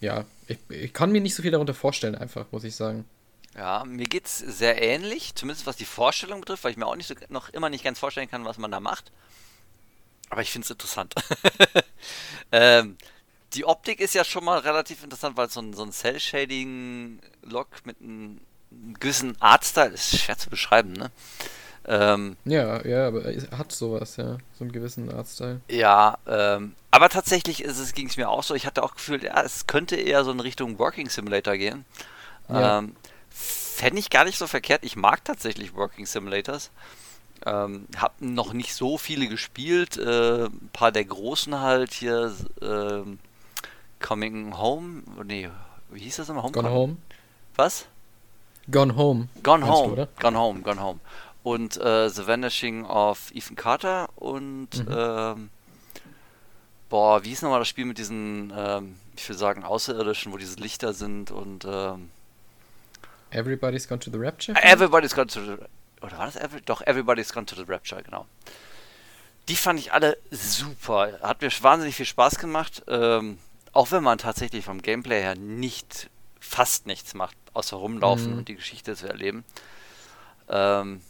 ja, ich, ich kann mir nicht so viel darunter vorstellen, einfach, muss ich sagen. Ja, mir geht es sehr ähnlich, zumindest was die Vorstellung betrifft, weil ich mir auch nicht so, noch immer nicht ganz vorstellen kann, was man da macht. Aber ich finde es interessant. ähm, die Optik ist ja schon mal relativ interessant, weil so ein, so ein Cell-Shading-Look mit einem, gewissen Artstyle ist schwer zu beschreiben, ne? Ähm, ja, ja, aber er hat sowas, ja, so einen gewissen Artstyle. Ja, ähm, aber tatsächlich ging es mir auch so, ich hatte auch gefühlt, ja, es könnte eher so in Richtung Working Simulator gehen. Ja. Ähm, Fände ich gar nicht so verkehrt, ich mag tatsächlich Working Simulators. Ähm, hab noch nicht so viele gespielt. Äh, ein paar der großen halt hier. Äh, Coming Home. Nee, wie hieß das nochmal? Home Gone Home. Was? Gone Home. Gone Home. Du, Gone Home, Gone Home. Und äh, The Vanishing of Ethan Carter und mhm. ähm, boah, wie hieß nochmal das Spiel mit diesen, ähm, ich will sagen, Außerirdischen, wo diese Lichter sind und ähm, Everybody's Gone to the Rapture? Everybody's Gone to the oder war das Every doch Everybody's Gone to the Rapture, genau. Die fand ich alle super. Hat mir wahnsinnig viel Spaß gemacht. Ähm, auch wenn man tatsächlich vom Gameplay her nicht, fast nichts macht, außer rumlaufen mhm. und die Geschichte zu erleben. Ähm,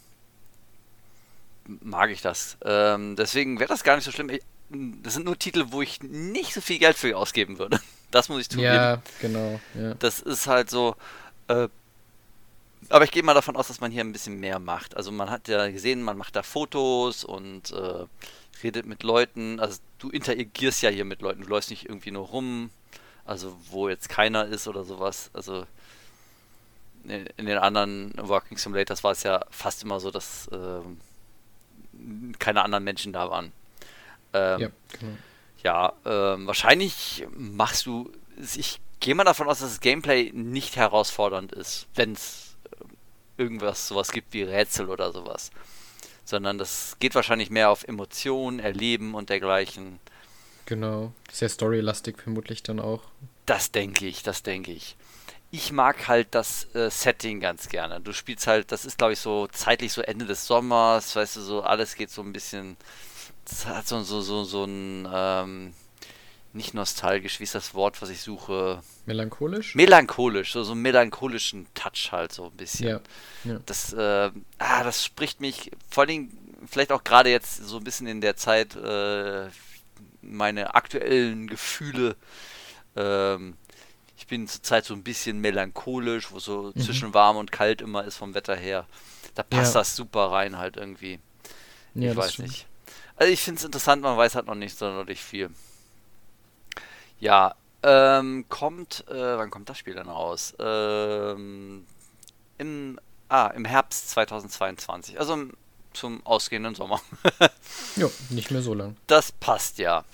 mag ich das. Ähm, deswegen wäre das gar nicht so schlimm. Das sind nur Titel, wo ich nicht so viel Geld für ausgeben würde. Das muss ich zugeben. Ja, genau. Ja. Das ist halt so. Äh, Aber ich gehe mal davon aus, dass man hier ein bisschen mehr macht. Also man hat ja gesehen, man macht da Fotos und äh, redet mit Leuten. Also du interagierst ja hier mit Leuten. Du läufst nicht irgendwie nur rum, also wo jetzt keiner ist oder sowas. Also in, in den anderen Working Simulators war es ja fast immer so, dass äh, keine anderen Menschen da waren. Ähm, ja, genau. ja ähm, wahrscheinlich machst du, ich gehe mal davon aus, dass das Gameplay nicht herausfordernd ist, wenn es äh, irgendwas sowas gibt wie Rätsel oder sowas. Sondern das geht wahrscheinlich mehr auf Emotionen, Erleben und dergleichen. Genau. Sehr storylastig vermutlich dann auch. Das denke ich, das denke ich. Ich mag halt das äh, Setting ganz gerne. Du spielst halt, das ist glaube ich so zeitlich so Ende des Sommers, weißt du, so alles geht so ein bisschen, das hat so, so, so, so ein, ähm, nicht nostalgisch, wie ist das Wort, was ich suche? Melancholisch? Melancholisch, so, so einen melancholischen Touch halt so ein bisschen. Ja. ja. Das, äh, ah, das spricht mich vor allem, vielleicht auch gerade jetzt so ein bisschen in der Zeit, äh, meine aktuellen Gefühle. Ähm, ich bin zurzeit so ein bisschen melancholisch, wo so mhm. zwischen warm und kalt immer ist vom Wetter her. Da passt ja. das super rein halt irgendwie. Ja, ich weiß stimmt. nicht. Also ich finde es interessant, man weiß halt noch nicht sonderlich viel. Ja, ähm, kommt, äh, wann kommt das Spiel denn raus? Ähm, im, ah, im Herbst 2022, also zum ausgehenden Sommer. jo, nicht mehr so lang. Das passt ja.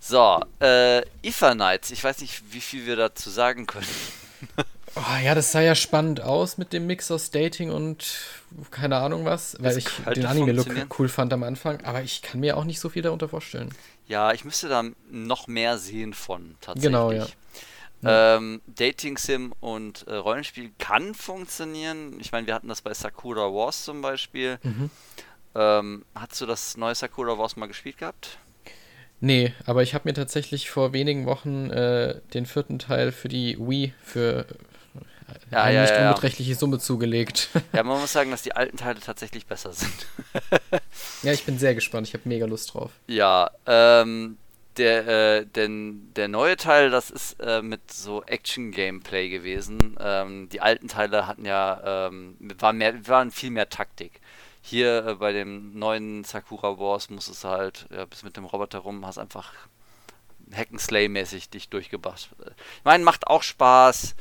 So, äh, Ether Knights, ich weiß nicht, wie viel wir dazu sagen können. Oh, ja, das sah ja spannend aus mit dem Mix aus Dating und keine Ahnung was, weil das ich den Anime-Look cool fand am Anfang, aber ich kann mir auch nicht so viel darunter vorstellen. Ja, ich müsste da noch mehr sehen von tatsächlich. Genau, ja. Ähm, Dating Sim und äh, Rollenspiel kann funktionieren. Ich meine, wir hatten das bei Sakura Wars zum Beispiel. Mhm. Ähm, hast du das neue Sakura Wars mal gespielt gehabt? Nee, aber ich habe mir tatsächlich vor wenigen Wochen äh, den vierten Teil für die Wii für ja, eine ja, nicht ja, unbeträchtliche Summe zugelegt. Ja, man muss sagen, dass die alten Teile tatsächlich besser sind. ja, ich bin sehr gespannt. Ich habe mega Lust drauf. Ja, ähm, der, äh, denn der neue Teil, das ist äh, mit so Action-Gameplay gewesen. Ähm, die alten Teile hatten ja, ähm, waren, mehr, waren viel mehr Taktik. Hier äh, bei dem neuen Sakura Wars muss es halt, ja, bis mit dem Roboter rum, hast einfach Hackenslay-mäßig dich durchgebracht. Ich meine, macht auch Spaß.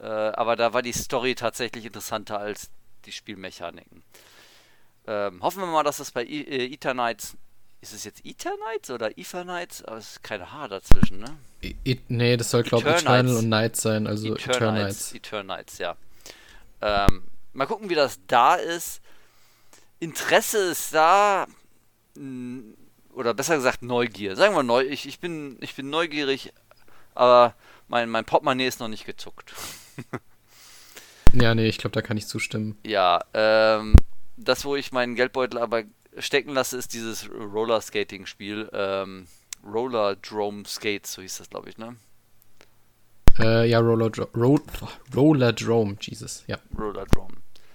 Äh, aber da war die Story tatsächlich interessanter als die Spielmechaniken. Ähm, hoffen wir mal, dass das bei e äh, Eternites. Ist es jetzt Eternites oder Eternites? Aber es ist kein H dazwischen, ne? E nee, das soll, glaube ich, Eternal und Night sein, also Eternites. Eternites, ja. Ähm, mal gucken, wie das da ist. Interesse ist da. Oder besser gesagt, Neugier. Sagen wir neu. Ich, ich, bin, ich bin neugierig, aber mein, mein Portemonnaie ist noch nicht gezuckt. ja, nee, ich glaube, da kann ich zustimmen. Ja, ähm, das, wo ich meinen Geldbeutel aber stecken lasse, ist dieses Roller-Skating-Spiel. Ähm, Roller Drome Skates, so hieß das, glaube ich, ne? Äh, ja, Roller, Ro Roller Drome, Jesus, ja. Roller Drome.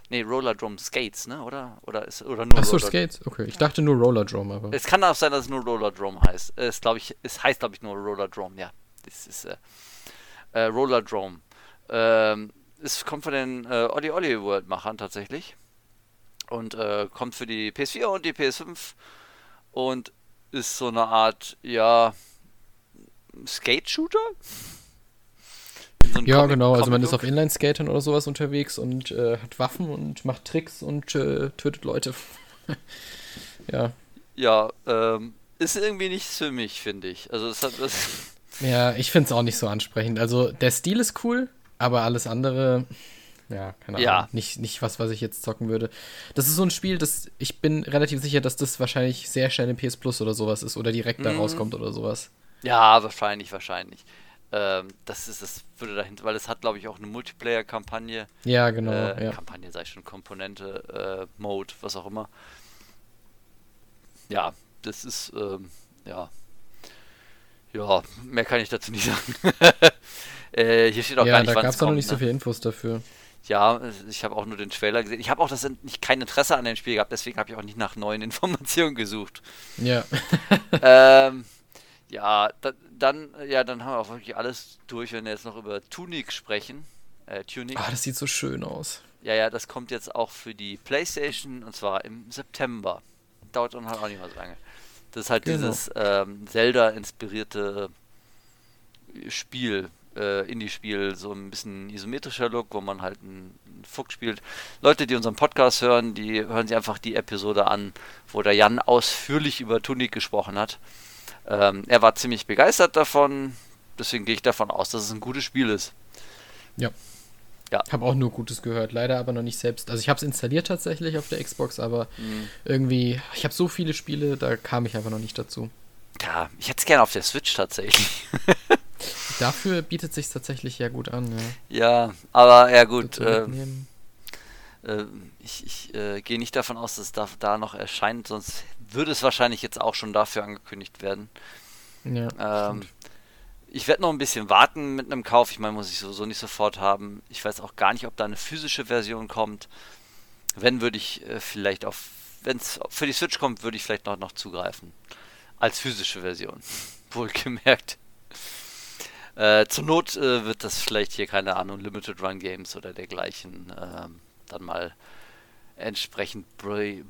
Nee, Roller Drum Skates, ne? Oder, oder, ist, oder nur Achso, Skates? Okay, ich dachte nur Roller Drum, aber. Es kann auch sein, dass es nur Roller Drum heißt. Es, glaub ich, es heißt, glaube ich, nur Roller Drum, ja. Das ist äh, äh, Roller Drum. Ähm, es kommt von den äh, Olli Olli World Machern tatsächlich. Und äh, kommt für die PS4 und die PS5. Und ist so eine Art, ja, Skate-Shooter? So ja, Comic genau. Also man ist auf Inline-Skatern oder sowas unterwegs und äh, hat Waffen und macht Tricks und äh, tötet Leute. ja. Ja, ähm, ist irgendwie nichts für mich, finde ich. Also es hat das. Ja, ich finde es auch nicht so ansprechend. Also der Stil ist cool, aber alles andere, ja, keine Ahnung. Ja. Nicht, nicht was, was ich jetzt zocken würde. Das ist so ein Spiel, das ich bin relativ sicher, dass das wahrscheinlich sehr schnell im PS Plus oder sowas ist oder direkt mhm. da rauskommt oder sowas. Ja, wahrscheinlich, wahrscheinlich. Ähm, das ist, das würde dahinter, weil es hat, glaube ich, auch eine Multiplayer-Kampagne. Ja, genau. Äh, ja. Kampagne, ich schon, Komponente, äh, Mode, was auch immer. Ja, das ist, ähm, ja, ja, mehr kann ich dazu nicht sagen. Äh, hier steht auch ja, gar nicht, wann es kommt. da gab es noch nicht ne? so viele Infos dafür. Ja, ich habe auch nur den Trailer gesehen. Ich habe auch das nicht kein Interesse an dem Spiel gehabt, deswegen habe ich auch nicht nach neuen Informationen gesucht. Ja. ähm, ja, da, dann, ja, dann haben wir auch wirklich alles durch, wenn wir jetzt noch über Tunic sprechen. Äh, Tunic. Ah, das sieht so schön aus. Ja, ja, das kommt jetzt auch für die PlayStation und zwar im September. Dauert dann halt auch nicht mehr so lange. Das ist halt genau. dieses ähm, Zelda-inspirierte Spiel, äh, Indie-Spiel, so ein bisschen isometrischer Look, wo man halt einen, Fuchs spielt. Leute, die unseren Podcast hören, die hören sich einfach die Episode an, wo der Jan ausführlich über Tunic gesprochen hat. Ähm, er war ziemlich begeistert davon, deswegen gehe ich davon aus, dass es ein gutes Spiel ist. Ja. Ja. Habe auch nur Gutes gehört, leider aber noch nicht selbst. Also ich habe es installiert tatsächlich auf der Xbox, aber mhm. irgendwie, ich habe so viele Spiele, da kam ich einfach noch nicht dazu. Ja, ich hätte es gerne auf der Switch tatsächlich. Dafür bietet sich tatsächlich ja gut an. Ja, ja aber ja gut. Äh, äh, ich, ich äh, gehe nicht davon aus, dass es da, da noch erscheint, sonst würde es wahrscheinlich jetzt auch schon dafür angekündigt werden. Ja, ähm, ich werde noch ein bisschen warten mit einem Kauf. Ich meine, muss ich sowieso nicht sofort haben. Ich weiß auch gar nicht, ob da eine physische Version kommt. Wenn, würde ich äh, vielleicht auf, wenn es für die Switch kommt, würde ich vielleicht noch, noch zugreifen. Als physische Version. Wohlgemerkt. Äh, zur Not äh, wird das vielleicht hier, keine Ahnung, Limited Run Games oder dergleichen ähm, dann mal entsprechend br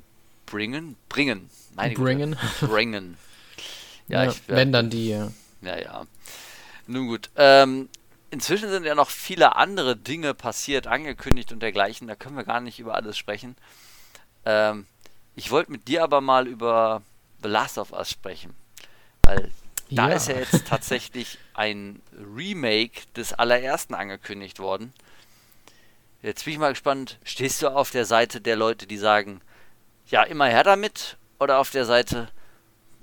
bringen. Bringen. Meine bringen. Güte. Bringen. Ja, ja ich, wenn dann die, ja. Ja, ja. Nun gut. Ähm, inzwischen sind ja noch viele andere Dinge passiert, angekündigt und dergleichen. Da können wir gar nicht über alles sprechen. Ähm, ich wollte mit dir aber mal über The Last of Us sprechen. Weil da ja. ist ja jetzt tatsächlich ein Remake des allerersten angekündigt worden. Jetzt bin ich mal gespannt, stehst du auf der Seite der Leute, die sagen, ja, immer her damit? Oder auf der Seite,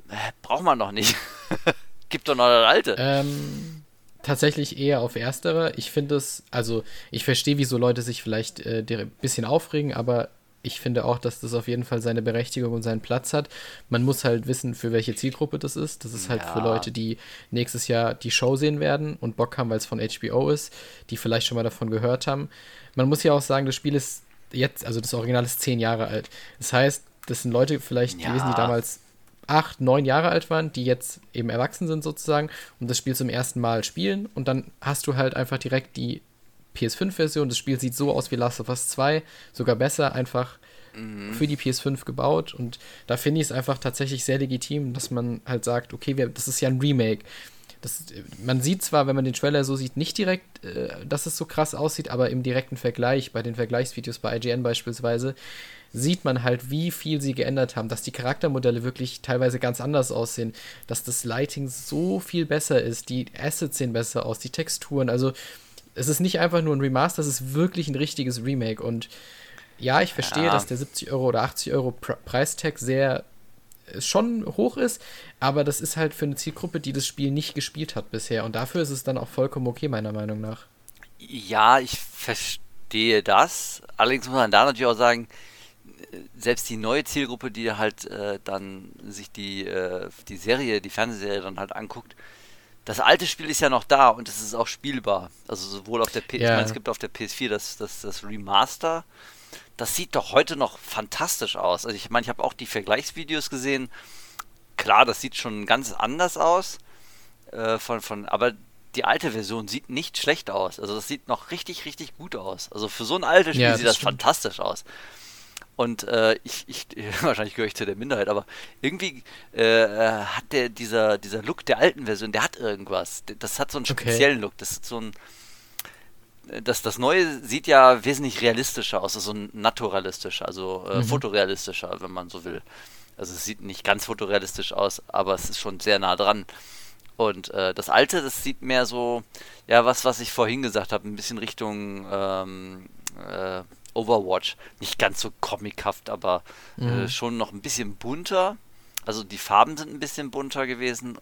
äh, braucht man noch nicht? Gibt doch noch das alte. Ähm, tatsächlich eher auf erstere. Ich finde es, also ich verstehe, wieso Leute sich vielleicht äh, ein bisschen aufregen, aber ich finde auch, dass das auf jeden Fall seine Berechtigung und seinen Platz hat. Man muss halt wissen, für welche Zielgruppe das ist. Das ist halt ja. für Leute, die nächstes Jahr die Show sehen werden und Bock haben, weil es von HBO ist, die vielleicht schon mal davon gehört haben. Man muss ja auch sagen, das Spiel ist jetzt, also das Original ist zehn Jahre alt. Das heißt, das sind Leute vielleicht ja. gewesen, die damals acht, neun Jahre alt waren, die jetzt eben erwachsen sind sozusagen und das Spiel zum ersten Mal spielen und dann hast du halt einfach direkt die PS5-Version. Das Spiel sieht so aus wie Last of Us 2, sogar besser, einfach mhm. für die PS5 gebaut und da finde ich es einfach tatsächlich sehr legitim, dass man halt sagt, okay, wir, das ist ja ein Remake. Das, man sieht zwar, wenn man den Trailer so sieht, nicht direkt, äh, dass es so krass aussieht, aber im direkten Vergleich, bei den Vergleichsvideos bei IGN beispielsweise, sieht man halt, wie viel sie geändert haben, dass die Charaktermodelle wirklich teilweise ganz anders aussehen, dass das Lighting so viel besser ist, die Assets sehen besser aus, die Texturen, also es ist nicht einfach nur ein Remaster, es ist wirklich ein richtiges Remake und ja, ich verstehe, ja. dass der 70 Euro oder 80 Euro Preistag sehr schon hoch ist, aber das ist halt für eine Zielgruppe, die das Spiel nicht gespielt hat bisher und dafür ist es dann auch vollkommen okay, meiner Meinung nach. Ja, ich verstehe das. Allerdings muss man da natürlich auch sagen, selbst die neue Zielgruppe, die halt äh, dann sich die, äh, die Serie, die Fernsehserie dann halt anguckt, das alte Spiel ist ja noch da und es ist auch spielbar. Also sowohl auf der PS, ich meine, es gibt auf der PS4 das, das, das Remaster. Das sieht doch heute noch fantastisch aus. Also ich meine, ich habe auch die Vergleichsvideos gesehen. Klar, das sieht schon ganz anders aus. Äh, von, von, aber die alte Version sieht nicht schlecht aus. Also das sieht noch richtig, richtig gut aus. Also für so ein altes Spiel ja, sieht das stimmt. fantastisch aus. Und äh, ich, ich, wahrscheinlich gehöre ich zu der Minderheit, aber irgendwie äh, hat der dieser, dieser Look der alten Version, der hat irgendwas. Das hat so einen speziellen okay. Look. Das ist so ein. Das, das Neue sieht ja wesentlich realistischer aus, also so ein naturalistischer, also äh, mhm. fotorealistischer, wenn man so will. Also es sieht nicht ganz fotorealistisch aus, aber es ist schon sehr nah dran. Und äh, das alte, das sieht mehr so, ja, was, was ich vorhin gesagt habe, ein bisschen Richtung ähm, äh, Overwatch. Nicht ganz so comichaft, aber äh, mhm. äh, schon noch ein bisschen bunter. Also die Farben sind ein bisschen bunter gewesen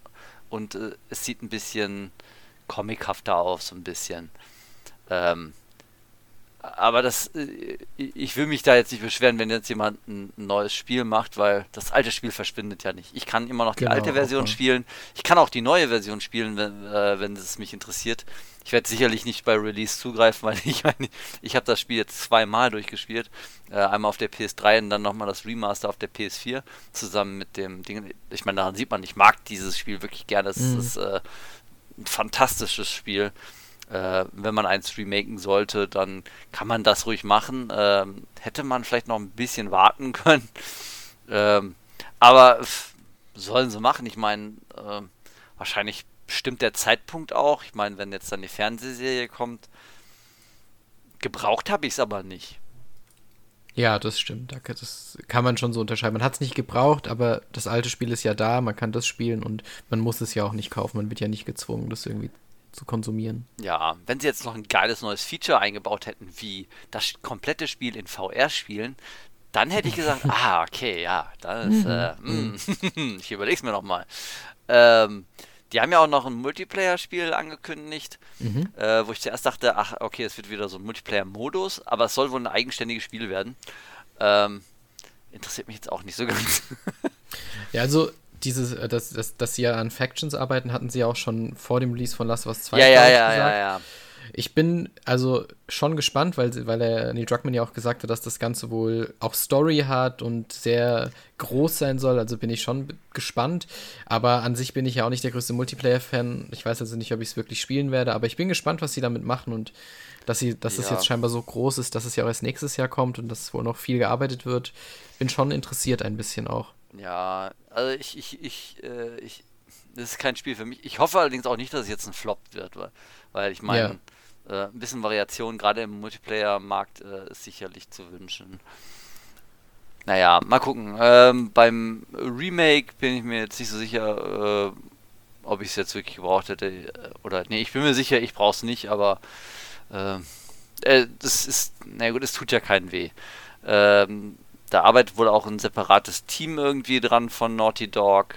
und äh, es sieht ein bisschen comichafter aus, so ein bisschen. Ähm, aber das, äh, ich will mich da jetzt nicht beschweren, wenn jetzt jemand ein neues Spiel macht, weil das alte Spiel verschwindet ja nicht. Ich kann immer noch die genau, alte Version okay. spielen. Ich kann auch die neue Version spielen, wenn, äh, wenn es mich interessiert. Ich werde sicherlich nicht bei Release zugreifen, weil ich meine, ich habe das Spiel jetzt zweimal durchgespielt. Äh, einmal auf der PS3 und dann nochmal das Remaster auf der PS4 zusammen mit dem Ding. Ich meine, daran sieht man, ich mag dieses Spiel wirklich gerne. Es mhm. ist äh, ein fantastisches Spiel. Äh, wenn man eins remaken sollte, dann kann man das ruhig machen. Ähm, hätte man vielleicht noch ein bisschen warten können. Ähm, aber sollen sie machen. Ich meine, äh, wahrscheinlich stimmt der Zeitpunkt auch. Ich meine, wenn jetzt dann die Fernsehserie kommt, gebraucht habe ich es aber nicht. Ja, das stimmt. Das kann man schon so unterscheiden. Man hat es nicht gebraucht, aber das alte Spiel ist ja da, man kann das spielen und man muss es ja auch nicht kaufen. Man wird ja nicht gezwungen, das irgendwie zu konsumieren. Ja, wenn sie jetzt noch ein geiles neues Feature eingebaut hätten, wie das komplette Spiel in VR spielen, dann hätte ich gesagt, ah, okay, ja, das, mhm. äh, mm, ich überleg's mir nochmal. Ähm, die haben ja auch noch ein Multiplayer-Spiel angekündigt, mhm. äh, wo ich zuerst dachte, ach, okay, es wird wieder so ein Multiplayer-Modus, aber es soll wohl ein eigenständiges Spiel werden. Ähm, interessiert mich jetzt auch nicht so ganz. ja, also dieses, äh, dass, dass, dass sie ja an Factions arbeiten, hatten sie ja auch schon vor dem Release von Last of Us 2 ja, ja, ja, gesagt. Ja, ja, Ich bin also schon gespannt, weil, weil er Neil Druckmann ja auch gesagt hat, dass das Ganze wohl auch Story hat und sehr groß sein soll. Also bin ich schon gespannt. Aber an sich bin ich ja auch nicht der größte Multiplayer-Fan. Ich weiß also nicht, ob ich es wirklich spielen werde, aber ich bin gespannt, was sie damit machen und dass sie, dass ja. es jetzt scheinbar so groß ist, dass es ja auch erst nächstes Jahr kommt und dass wohl noch viel gearbeitet wird. Bin schon interessiert ein bisschen auch. Ja, also ich, ich, ich, äh, ich, das ist kein Spiel für mich. Ich hoffe allerdings auch nicht, dass es jetzt ein Flop wird, weil, weil ich meine, ja. äh, ein bisschen Variation gerade im Multiplayer-Markt äh, ist sicherlich zu wünschen. Naja, mal gucken. Ähm, beim Remake bin ich mir jetzt nicht so sicher, äh, ob ich es jetzt wirklich gebraucht hätte äh, oder nee, ich bin mir sicher, ich brauche es nicht, aber äh, äh, das ist, na gut, es tut ja keinen weh. Ähm, da arbeitet wohl auch ein separates Team irgendwie dran von Naughty Dog.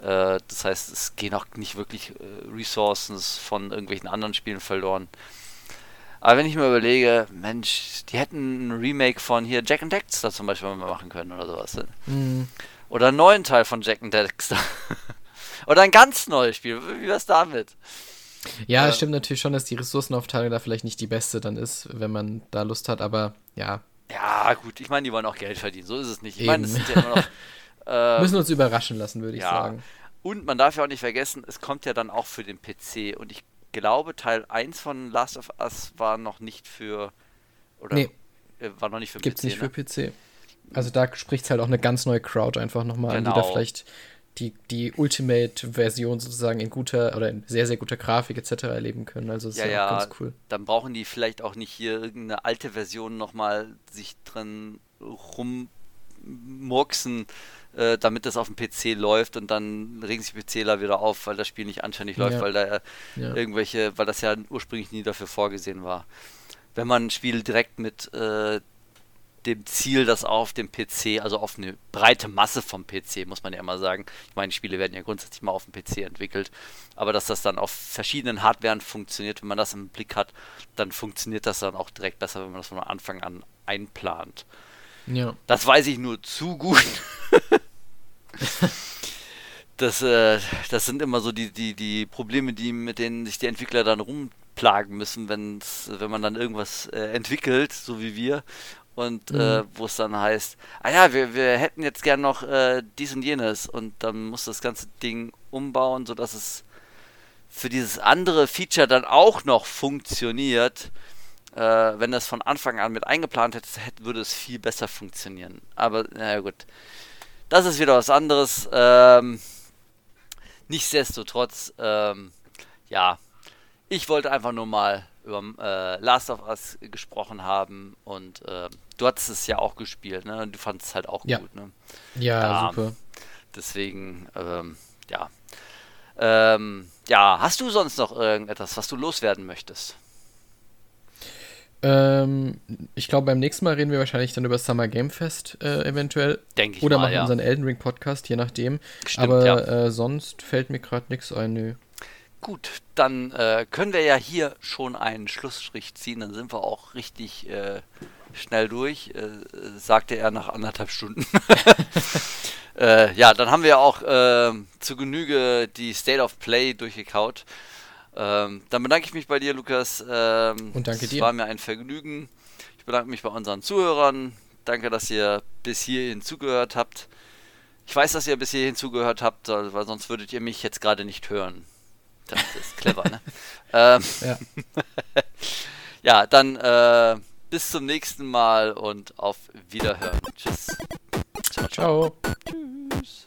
Äh, das heißt, es gehen auch nicht wirklich äh, Ressourcen von irgendwelchen anderen Spielen verloren. Aber wenn ich mir überlege, Mensch, die hätten ein Remake von hier Jack and Dexter zum Beispiel mal machen können oder sowas. Ne? Mhm. Oder einen neuen Teil von Jack and Dexter. oder ein ganz neues Spiel. Wie wär's damit? Ja, äh, es stimmt natürlich schon, dass die Ressourcenaufteilung da vielleicht nicht die beste dann ist, wenn man da Lust hat, aber ja, ja, gut, ich meine, die wollen auch Geld verdienen, so ist es nicht. Ich meine, sind ja immer noch. Ähm, Müssen uns überraschen lassen, würde ich ja. sagen. Und man darf ja auch nicht vergessen, es kommt ja dann auch für den PC. Und ich glaube, Teil 1 von Last of Us war noch nicht für. Oder nee. Äh, war noch nicht für Gibt's PC. Gibt's nicht ne? für PC. Also da spricht halt auch eine ganz neue Crowd einfach nochmal genau. an, die da genau. vielleicht die, die Ultimate-Version sozusagen in guter oder in sehr, sehr guter Grafik etc. erleben können. Also das ja, ist ja, ja ganz cool. Dann brauchen die vielleicht auch nicht hier irgendeine alte Version nochmal sich drin rummurksen, äh, damit das auf dem PC läuft und dann regen sich PCler wieder auf, weil das Spiel nicht anständig läuft, ja. weil da ja. irgendwelche, weil das ja ursprünglich nie dafür vorgesehen war. Wenn man ein Spiel direkt mit äh, dem Ziel, das auf dem PC, also auf eine breite Masse vom PC, muss man ja immer sagen. Ich meine, Spiele werden ja grundsätzlich mal auf dem PC entwickelt, aber dass das dann auf verschiedenen Hardwaren funktioniert, wenn man das im Blick hat, dann funktioniert das dann auch direkt besser, wenn man das von Anfang an einplant. Ja. Das weiß ich nur zu gut. das, äh, das sind immer so die, die, die Probleme, die, mit denen sich die Entwickler dann rumplagen müssen, wenn man dann irgendwas äh, entwickelt, so wie wir, und mhm. äh, wo es dann heißt, ah ja, wir, wir hätten jetzt gern noch äh, dies und jenes und dann muss das ganze Ding umbauen, sodass es für dieses andere Feature dann auch noch funktioniert. Äh, wenn das von Anfang an mit eingeplant hätte, würde es viel besser funktionieren. Aber naja gut, das ist wieder was anderes. Ähm, nichtsdestotrotz, ähm, ja, ich wollte einfach nur mal über äh, Last of Us gesprochen haben und äh, du hattest es ja auch gespielt, ne? Und du fandest es halt auch ja. gut, ne? Ja, ja super. Deswegen, ähm, ja. Ähm, ja, hast du sonst noch irgendetwas, was du loswerden möchtest? Ähm, ich glaube, beim nächsten Mal reden wir wahrscheinlich dann über Summer Game Fest äh, eventuell. Denke ich Oder mal, machen ja. unseren Elden Ring Podcast, je nachdem. Stimmt, Aber ja. äh, sonst fällt mir gerade nichts ein, nö. Gut, dann äh, können wir ja hier schon einen Schlussstrich ziehen. Dann sind wir auch richtig äh, schnell durch, äh, sagte er nach anderthalb Stunden. Äh, ja, dann haben wir auch ähm, zu Genüge die State of Play durchgekaut. Ähm, dann bedanke ich mich bei dir, Lukas. Ähm, Und danke dir. Es war mir ein Vergnügen. Ich bedanke mich bei unseren Zuhörern. Danke, dass ihr bis hierhin zugehört habt. Ich weiß, dass ihr bis hierhin zugehört habt, weil sonst würdet ihr mich jetzt gerade nicht hören. Das ist clever, ne? ähm, ja. ja, dann äh, bis zum nächsten Mal und auf Wiederhören. Tschüss. Ciao. ciao. ciao. Tschüss.